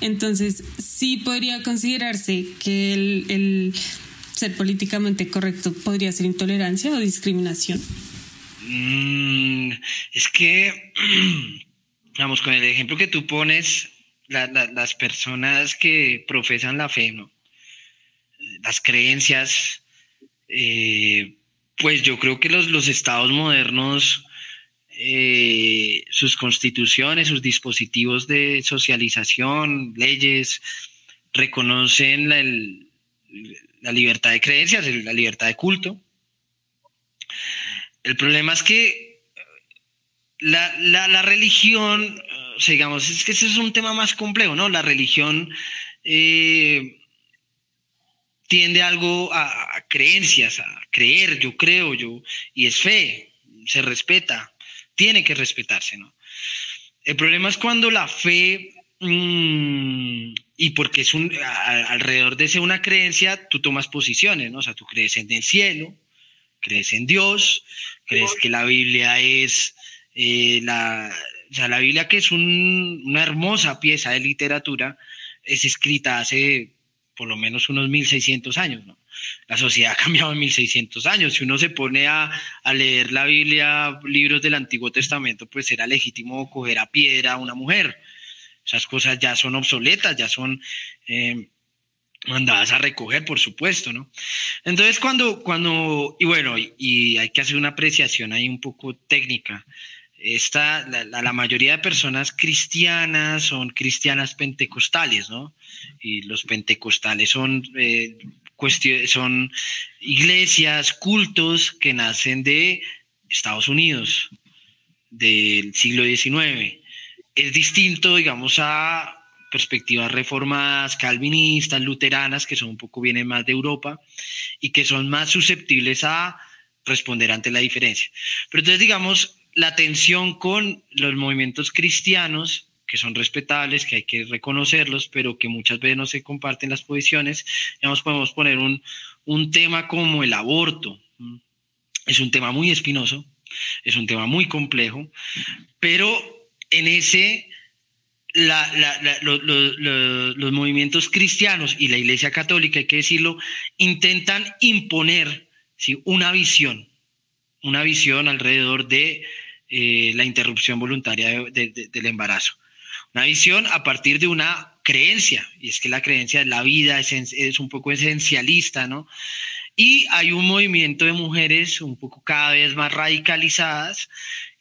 entonces, sí podría considerarse que el, ser políticamente correcto podría ser intolerancia o discriminación. Mm, es que, vamos, con el ejemplo que tú pones, las personas que profesan la fe, ¿no? las creencias, eh, pues yo creo que los, los estados modernos eh, sus constituciones, sus dispositivos de socialización, leyes, reconocen la, libertad de creencias, la libertad de culto. El problema es que la, religión, digamos, es que ese es un tema más complejo, ¿no? La religión eh, tiende algo a, a, creencias, a creer, yo creo, yo, y es fe, se respeta tiene que respetarse, ¿no? El problema es cuando la fe, mm, y porque es un, alrededor de ser una creencia, tú tomas posiciones, ¿no? O sea, tú crees en el cielo, crees en Dios, crees que la Biblia es eh, la, o sea, la Biblia que es una hermosa pieza de literatura, es escrita hace por lo menos unos 1600 años, ¿no? La sociedad ha cambiado en 1600 años. Si uno se pone a, leer la Biblia, libros del Antiguo Testamento, pues era legítimo coger a piedra a una mujer. Esas cosas ya son obsoletas, ya son eh, mandadas a recoger, por supuesto, ¿no? Entonces, cuando, cuando y bueno, y, hay que hacer una apreciación ahí un poco técnica. Esta, la, mayoría de personas cristianas son cristianas pentecostales, ¿no? Y los pentecostales son eh, son iglesias, cultos que nacen de Estados Unidos, del siglo XIX. Es distinto, digamos, a perspectivas reformadas, calvinistas, luteranas, que son un poco vienen más de Europa y que son más susceptibles a responder ante la diferencia. Pero entonces, digamos, la tensión con los movimientos cristianos que son respetables, que hay que reconocerlos, pero que muchas veces no se comparten las posiciones. Digamos, podemos poner un, un tema como el aborto. Es un tema muy espinoso, es un tema muy complejo, pero en ese los movimientos cristianos y la Iglesia Católica, hay que decirlo, intentan imponer una visión, una visión alrededor de eh, la interrupción voluntaria del embarazo. Una visión a partir de una creencia, y es que la creencia de la vida es, un poco esencialista, ¿no? Y hay un movimiento de mujeres un poco cada vez más radicalizadas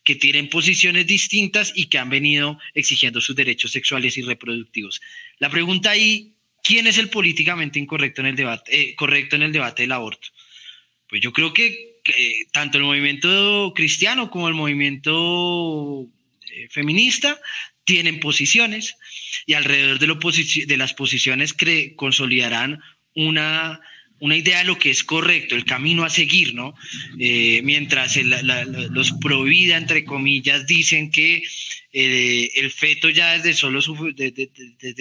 que tienen posiciones distintas y que han venido exigiendo sus derechos sexuales y reproductivos. La pregunta ahí, ¿quién es el políticamente incorrecto en el debate, eh, correcto en el debate del aborto? Pues yo creo que, tanto el movimiento cristiano como el movimiento eh, feminista tienen posiciones y alrededor de, de las posiciones consolidarán una una idea de lo que es correcto, el camino a seguir, ¿no? Eh, mientras los pro vida, entre comillas, dicen que eh, el feto ya desde solo desde,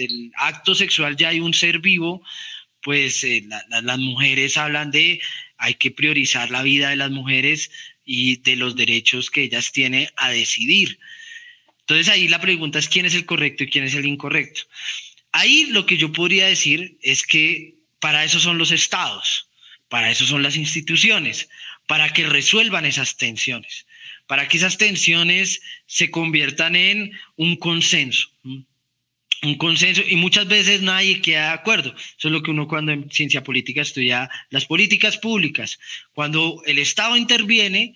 el acto sexual ya hay un ser vivo, pues eh, las mujeres hablan de hay que priorizar la vida de las mujeres y de los derechos que ellas tienen a decidir. Entonces ahí la pregunta es quién es el correcto y quién es el incorrecto. Ahí lo que yo podría decir es que para eso son los estados, para eso son las instituciones, para que resuelvan esas tensiones, para que esas tensiones se conviertan en un consenso. Un consenso y muchas veces nadie queda de acuerdo. Eso es lo que uno cuando en ciencia política estudia las políticas públicas. Cuando el Estado interviene,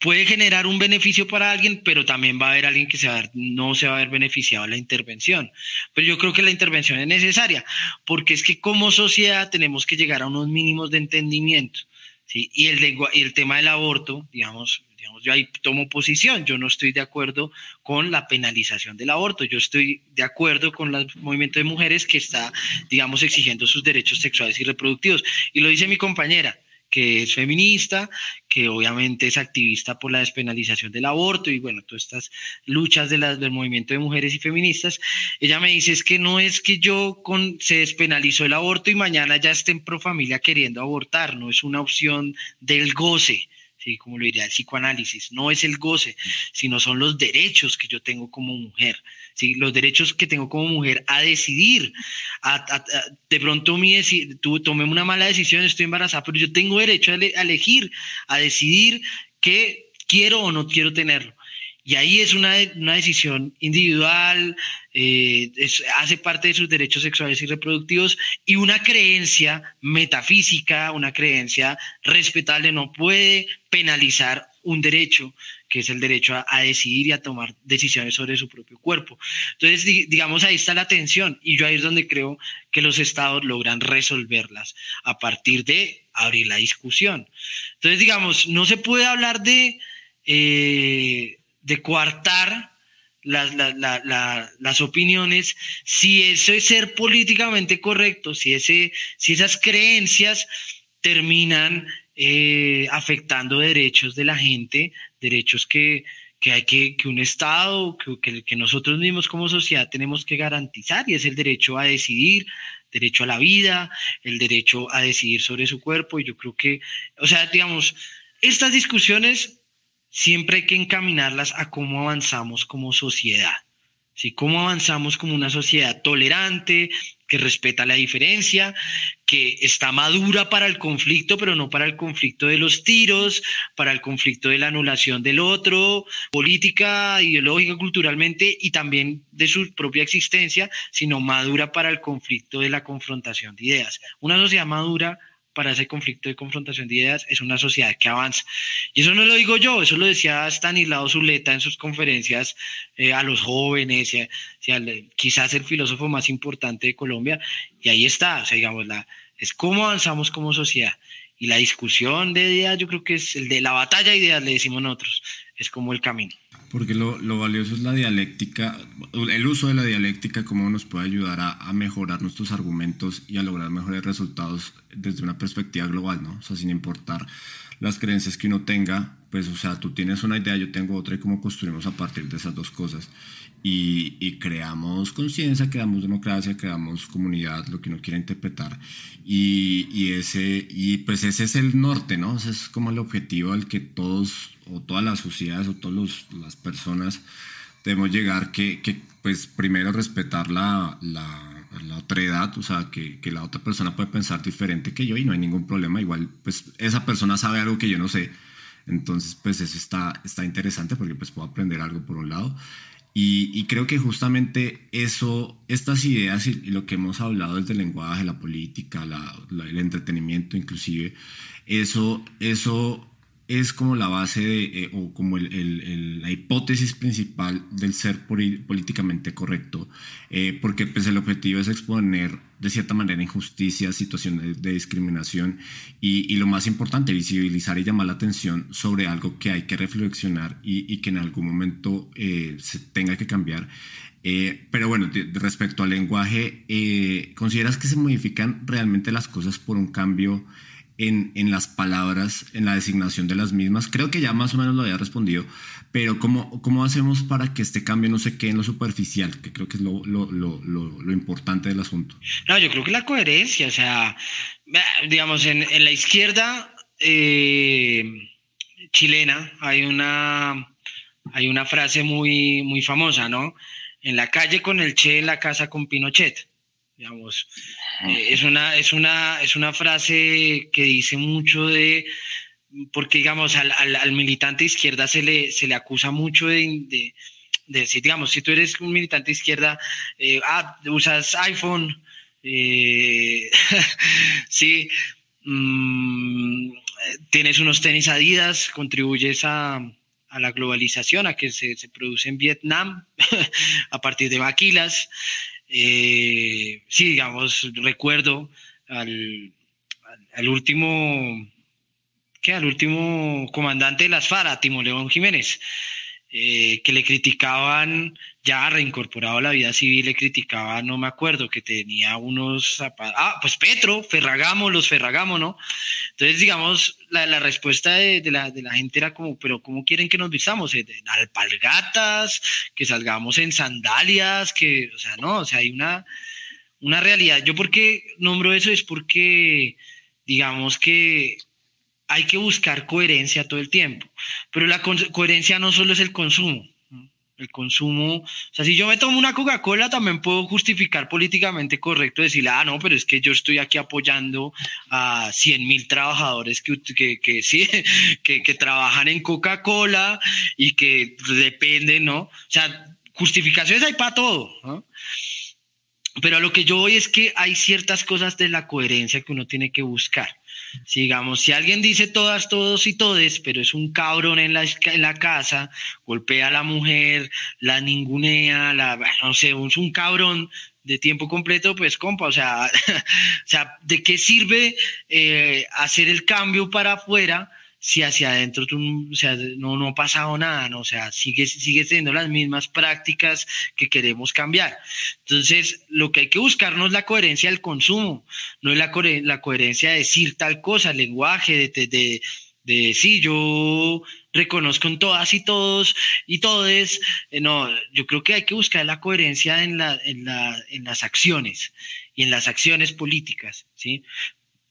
puede generar un beneficio para alguien, pero también va a haber alguien que se no se va a ver beneficiado de la intervención. Pero yo creo que la intervención es necesaria, porque es que como sociedad tenemos que llegar a unos mínimos de entendimiento. ¿sí? Y, el y el tema del aborto, digamos, digamos, yo ahí tomo posición, yo no estoy de acuerdo con la penalización del aborto, yo estoy de acuerdo con el movimiento de mujeres que está, digamos, exigiendo sus derechos sexuales y reproductivos. Y lo dice mi compañera, que es feminista, que obviamente es activista por la despenalización del aborto y bueno, todas estas luchas de del movimiento de mujeres y feministas. Ella me dice es que no es que yo con, se despenalizó el aborto y mañana ya estén pro familia queriendo abortar, no es una opción del goce. Sí, como lo diría el psicoanálisis, no es el goce, sino son los derechos que yo tengo como mujer. ¿sí? los derechos que tengo como mujer a decidir. de pronto mi tú, tomé una mala decisión, estoy embarazada, pero yo tengo derecho a, elegir, a decidir qué quiero o no quiero tenerlo. Y ahí es una, una decisión individual, eh, hace parte de sus derechos sexuales y reproductivos y una creencia metafísica, una creencia respetable no puede penalizar un derecho que es el derecho a, decidir y a tomar decisiones sobre su propio cuerpo. Entonces, digamos, ahí está la tensión y yo ahí es donde creo que los estados logran resolverlas a partir de abrir la discusión. Entonces, digamos, no se puede hablar de, eh, de coartar las, las, opiniones, si eso es ser políticamente correcto, si, ese, si esas creencias terminan eh, afectando derechos de la gente, derechos que, hay que, que un Estado, que, que, nosotros mismos como sociedad tenemos que garantizar, y es el derecho a decidir, derecho a la vida, el derecho a decidir sobre su cuerpo, y yo creo que, o sea, digamos, estas discusiones siempre hay que encaminarlas a cómo avanzamos como sociedad. ¿sí? Cómo avanzamos como una sociedad tolerante, que respeta la diferencia, que está madura para el conflicto, pero no para el conflicto de los tiros, para el conflicto de la anulación del otro, política, ideológica, culturalmente y también de su propia existencia, sino madura para el conflicto de la confrontación de ideas. Una sociedad madura para ese conflicto de confrontación de ideas es una sociedad que avanza. Y eso no lo digo yo, eso lo decía Stanislao Zuleta en sus conferencias eh, a los jóvenes, quizás el filósofo más importante de Colombia, y ahí está, o sea, digamos, la, es cómo avanzamos como sociedad. Y la discusión de ideas, yo creo que es el de la batalla de ideas, le decimos nosotros, es como el camino. Porque lo, lo, valioso es la dialéctica, el uso de la dialéctica, cómo nos puede ayudar a, a, mejorar nuestros argumentos y a lograr mejores resultados desde una perspectiva global, ¿no? O sea, sin importar las creencias que uno tenga, pues, o sea, tú tienes una idea, yo tengo otra y cómo construimos a partir de esas dos cosas. Y, y creamos conciencia, creamos democracia, creamos comunidad, lo que uno quiera interpretar. Y, y, ese, y pues ese es el norte, ¿no? Ese es como el objetivo al que todos o todas las sociedades o todas las personas debemos llegar que, que pues primero respetar la, la, la otra edad, o sea, que, que, la otra persona puede pensar diferente que yo y no hay ningún problema, igual pues esa persona sabe algo que yo no sé, entonces pues eso está, está interesante porque pues puedo aprender algo por un lado Y, creo que justamente eso, estas ideas y, lo que hemos hablado desde el lenguaje, la política, el entretenimiento inclusive, eso, eso es como la base de, eh, o como la hipótesis principal del ser políticamente correcto, eh, porque pues el objetivo es exponer de cierta manera injusticias, situaciones de discriminación y, lo más importante, visibilizar y llamar la atención sobre algo que hay que reflexionar y, que en algún momento eh, se tenga que cambiar. pero bueno, respecto al lenguaje, ¿consideras que se modifican realmente las cosas por un cambio? En, en, las palabras, en la designación de las mismas. Creo que ya más o menos lo había respondido, pero ¿cómo, cómo hacemos para que este cambio no se quede en lo superficial? Que creo que es lo, lo, lo, lo importante del asunto. No, yo creo que la coherencia, o sea, digamos, en, en la izquierda eh, chilena hay una, hay una frase muy, muy famosa, ¿no? En la calle con el Che, en la casa con Pinochet. Digamos, es, una, es, una, es una frase que dice mucho de, porque digamos, al, al, militante izquierda se le, se le acusa mucho de, de, decir, digamos, si tú eres un militante izquierda, eh, ah, usas iPhone, eh, sí, mm, tienes unos tenis Adidas, contribuyes a, a la globalización, a que se, se produce en Vietnam a partir de maquilas. Eh, sí, digamos, recuerdo al, al, último, ¿qué? Al último comandante de las FARA, Timo León Jiménez, eh, que le criticaban, ya reincorporado a la vida civil, le criticaban, no me acuerdo, que tenía unos zapatos. Ah, pues Petro, Ferragamo, los Ferragamo, ¿no? Entonces, digamos, la, la respuesta de, la, de, la, gente era como, pero ¿cómo quieren que nos vistamos? ¿En alpalgatas? ¿Que salgamos en sandalias? que O sea, no, o sea, hay una, una realidad. Yo, ¿por qué nombro eso? Es porque, digamos que hay que buscar coherencia todo el tiempo, pero la coherencia no solo es el consumo. El consumo, o sea, si yo me tomo una Coca-Cola, también puedo justificar políticamente correcto decirle, ah, no, pero es que yo estoy aquí apoyando a 100 mil trabajadores que, que, que sí, que, que trabajan en Coca-Cola y que dependen, ¿no? O sea, justificaciones hay para todo, ¿no? Pero a lo que yo voy es que hay ciertas cosas de la coherencia que uno tiene que buscar. Sigamos, si alguien dice todas, todos y todes, pero es un cabrón en la, en la casa, golpea a la mujer, la ningunea, la, no sé, es un cabrón de tiempo completo, pues compa, o sea, o sea ¿de qué sirve eh, hacer el cambio para afuera? Si hacia adentro tú, o sea, no, no ha pasado nada, ¿no? o sea, sigue, sigue teniendo las mismas prácticas que queremos cambiar. Entonces, lo que hay que buscar no es la coherencia del consumo, no es la, la coherencia de decir tal cosa, lenguaje, de, de, de, sí, yo reconozco en todas y todos y todes, eh, no, yo creo que hay que buscar la coherencia en, la, en, la, en las acciones y en las acciones políticas, ¿sí?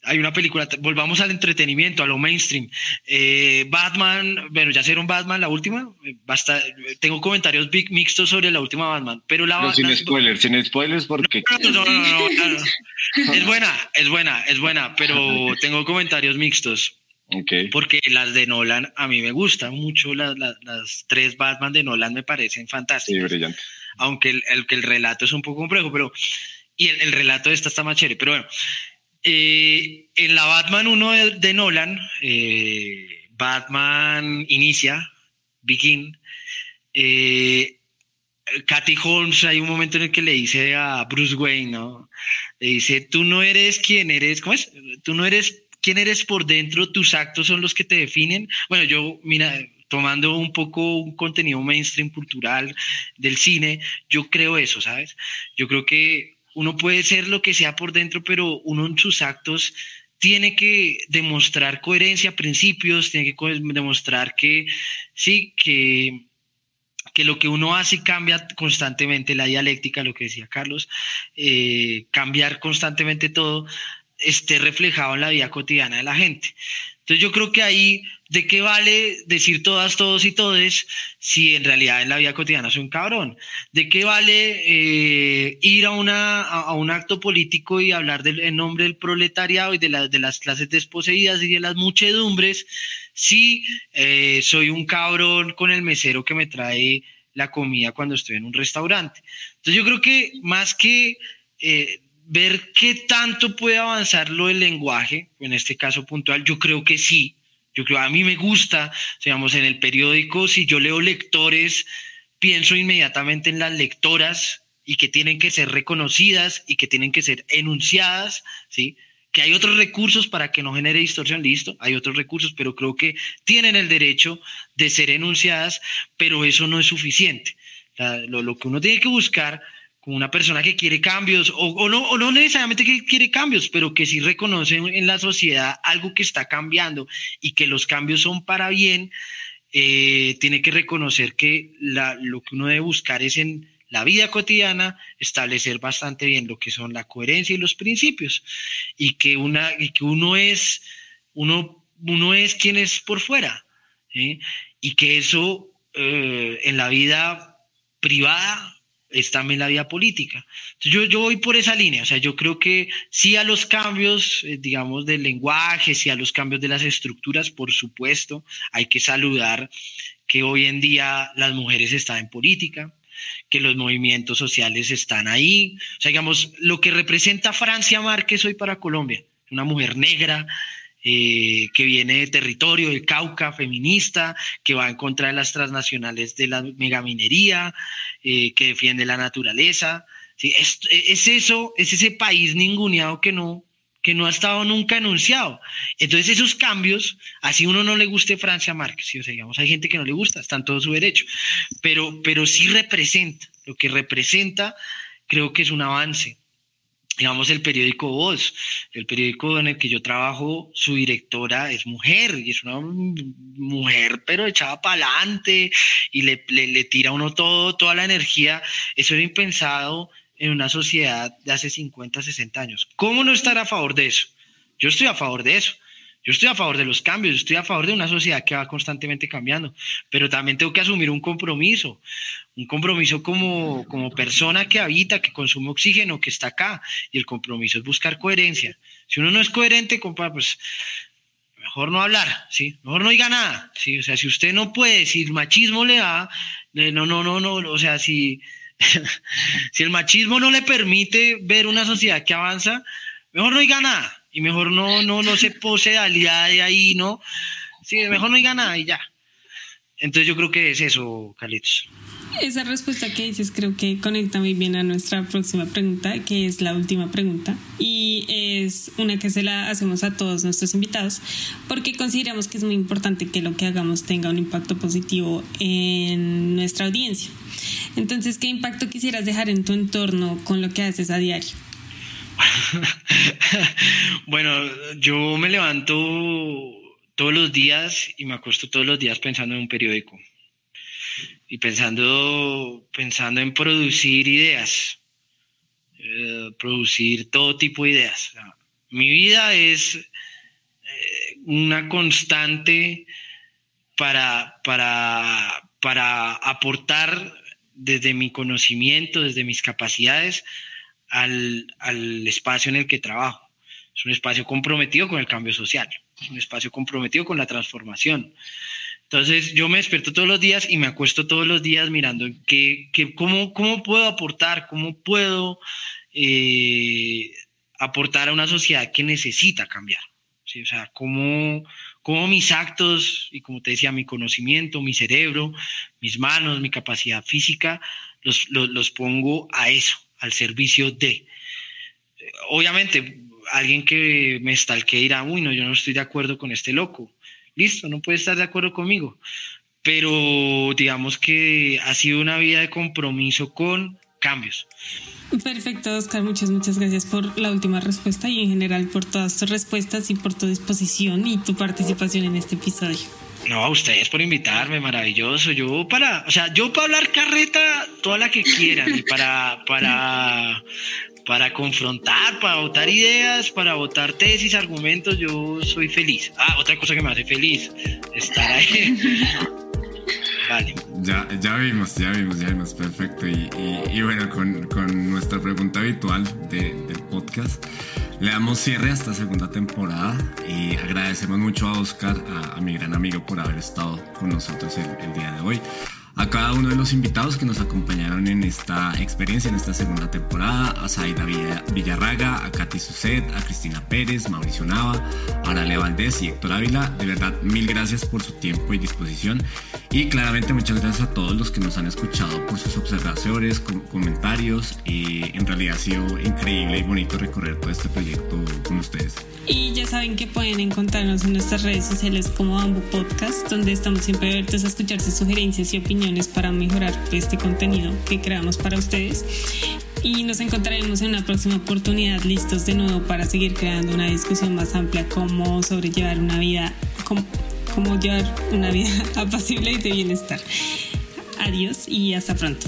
Hay una película, volvamos al entretenimiento, a lo mainstream. Eh, Batman, bueno, ya un Batman, la última. Basta, tengo comentarios big mixtos sobre la última Batman, pero la no, sin spoilers, sin spoilers porque. No, no, no, es buena, es buena, es buena, pero tengo comentarios mixtos. Okay. Porque las de Nolan a mí me gustan mucho, las, las, tres Batman de Nolan me parecen fantásticas. Sí, brillante. Aunque el, el, el relato es un poco complejo, pero. Y el, el relato de esta está más chévere, pero bueno. Eh, en la Batman 1 de, Nolan, eh, Batman inicia, Begin. Eh, Katy Holmes, hay un momento en el que le dice a Bruce Wayne, ¿no? Le dice, tú no eres quien eres, ¿cómo es? Tú no eres quien eres por dentro, tus actos son los que te definen. Bueno, yo, mira, tomando un poco un contenido mainstream cultural del cine, yo creo eso, ¿sabes? Yo creo que uno puede ser lo que sea por dentro, pero uno en sus actos tiene que demostrar coherencia, principios, tiene que demostrar que sí, que, que lo que uno hace cambia constantemente, la dialéctica, lo que decía Carlos, eh, cambiar constantemente todo, esté reflejado en la vida cotidiana de la gente. Entonces yo creo que ahí, ¿de qué vale decir todas, todos y todes si en realidad en la vida cotidiana soy un cabrón? ¿De qué vale eh, ir a, una, a, un acto político y hablar en nombre del proletariado y de, de las clases desposeídas y de las muchedumbres si eh, soy un cabrón con el mesero que me trae la comida cuando estoy en un restaurante. Entonces yo creo que más que eh, ver qué tanto puede avanzar lo del lenguaje, en este caso puntual, yo creo que sí. Yo creo, a mí me gusta, digamos, en el periódico, si yo leo lectores, pienso inmediatamente en las lectoras y que tienen que ser reconocidas y que tienen que ser enunciadas, ¿sí? que hay otros recursos para que no genere distorsión, listo, hay otros recursos, pero creo que tienen el derecho de ser enunciadas, pero eso no es suficiente. lo, que uno tiene que buscar con una persona que quiere cambios, o, no, o no necesariamente que quiere cambios, pero que sí reconoce en la sociedad algo que está cambiando y que los cambios son para bien, eh, tiene que reconocer que lo que uno debe buscar es en la vida cotidiana, establecer bastante bien lo que son la coherencia y los principios, y que, una, y que uno, es, uno, uno es quien es por fuera, y que eso eh, en la vida privada es también la vida política. yo, yo voy por esa línea, o sea, yo creo que sí a los cambios, eh, digamos, del lenguaje, sí a los cambios de las estructuras, por supuesto, hay que saludar que hoy en día las mujeres están en política, que los movimientos sociales están ahí. O sea, digamos, lo que representa Francia Márquez hoy para Colombia, una mujer negra, eh, que viene de territorio del Cauca, feminista, que va en contra de las transnacionales de la megaminería, eh, que defiende la naturaleza. ¿sí? Es, es, eso, es ese país ninguneado que no, que no ha estado nunca anunciado. Entonces esos cambios, así uno no le guste Francia Márquez, o sea, digamos, hay gente que no le gusta, está en todo su derecho, pero, pero sí representa, lo que representa creo que es un avance. Digamos, el periódico Voz, el periódico en el que yo trabajo, su directora es mujer y es una mujer, pero echada para adelante y le, le, le tira a uno todo, toda la energía. Eso era impensado en una sociedad de hace 50, 60 años. ¿Cómo no estar a favor de eso? Yo estoy a favor de eso. Yo estoy a favor de los cambios, estoy a favor de una sociedad que va constantemente cambiando, pero también tengo que asumir un compromiso, un compromiso como, como persona que habita, que consume oxígeno, que está acá, y el compromiso es buscar coherencia. Si uno no es coherente, compa, pues mejor no hablar, ¿sí? Mejor no diga nada, ¿sí? O sea, si usted no puede, si el machismo le da, no, no, no, no, o sea, si si el machismo no le permite ver una sociedad que avanza, mejor no diga nada y mejor no, no, no se pose de ahí, ¿no? Sí, mejor no diga nada y ya. Entonces yo creo que es eso, Carlitos. Esa respuesta que dices creo que conecta muy bien a nuestra próxima pregunta, que es la última pregunta, y es una que se la hacemos a todos nuestros invitados, porque consideramos que es muy importante que lo que hagamos tenga un impacto positivo en nuestra audiencia. Entonces, ¿qué impacto quisieras dejar en tu entorno con lo que haces a diario? bueno, yo me levanto todos los días y me acuesto todos los días pensando en un periódico y pensando, pensando en producir ideas, eh, producir todo tipo de ideas. mi vida es eh, una constante para, para, para aportar desde mi conocimiento, desde mis capacidades, al, al, espacio en el que trabajo. Es un espacio comprometido con el cambio social, es un espacio comprometido con la transformación. Entonces yo me despierto todos los días y me acuesto todos los días mirando que, cómo, cómo, puedo aportar, cómo puedo eh, aportar a una sociedad que necesita cambiar. ¿sí? O sea, cómo, cómo mis actos y como te decía, mi conocimiento, mi cerebro, mis manos, mi capacidad física, los, los, pongo a eso, al servicio de. Obviamente, alguien que me estalque dirá, uy, no, yo no estoy de acuerdo con este loco listo, no puede estar de acuerdo conmigo, pero digamos que ha sido una vida de compromiso con cambios. Perfecto, Oscar. Muchas, muchas gracias por la última respuesta y en general por todas tus respuestas y por tu disposición y tu participación en este episodio. No, a ustedes por invitarme, maravilloso. Yo para, o sea, yo para hablar carreta toda la que quieran y para, para, para confrontar, para votar ideas, para votar tesis, argumentos, yo soy feliz. Ah, otra cosa que me hace feliz, estar ahí. Ya, ya vimos, ya vimos, ya vimos, perfecto. Y, y, bueno, con, nuestra pregunta habitual de, del podcast, le damos cierre a esta segunda temporada y agradecemos mucho a Oscar, a, mi gran amigo, por haber estado con nosotros el día de hoy a cada uno de los invitados que nos acompañaron en esta experiencia, en esta segunda temporada, a Zaida Villarraga, a Katy Sucet, a Cristina Pérez, Mauricio Nava, a Aralia Valdés y Héctor Ávila. De verdad, mil gracias por su tiempo y disposición. Y claramente muchas gracias a todos los que nos han escuchado por sus observaciones, comentarios. Y en realidad ha sido increíble y bonito recorrer todo este proyecto con ustedes. Y ya saben que pueden encontrarnos en nuestras redes sociales como Bamboo Podcast, donde estamos siempre abiertos a escuchar sus sugerencias y para mejorar este contenido que creamos para ustedes. Y nos encontraremos en una próxima oportunidad listos de nuevo para seguir creando una discusión más amplia como sobrellevar una vida, como llevar una vida apacible y de bienestar. Adiós y hasta pronto.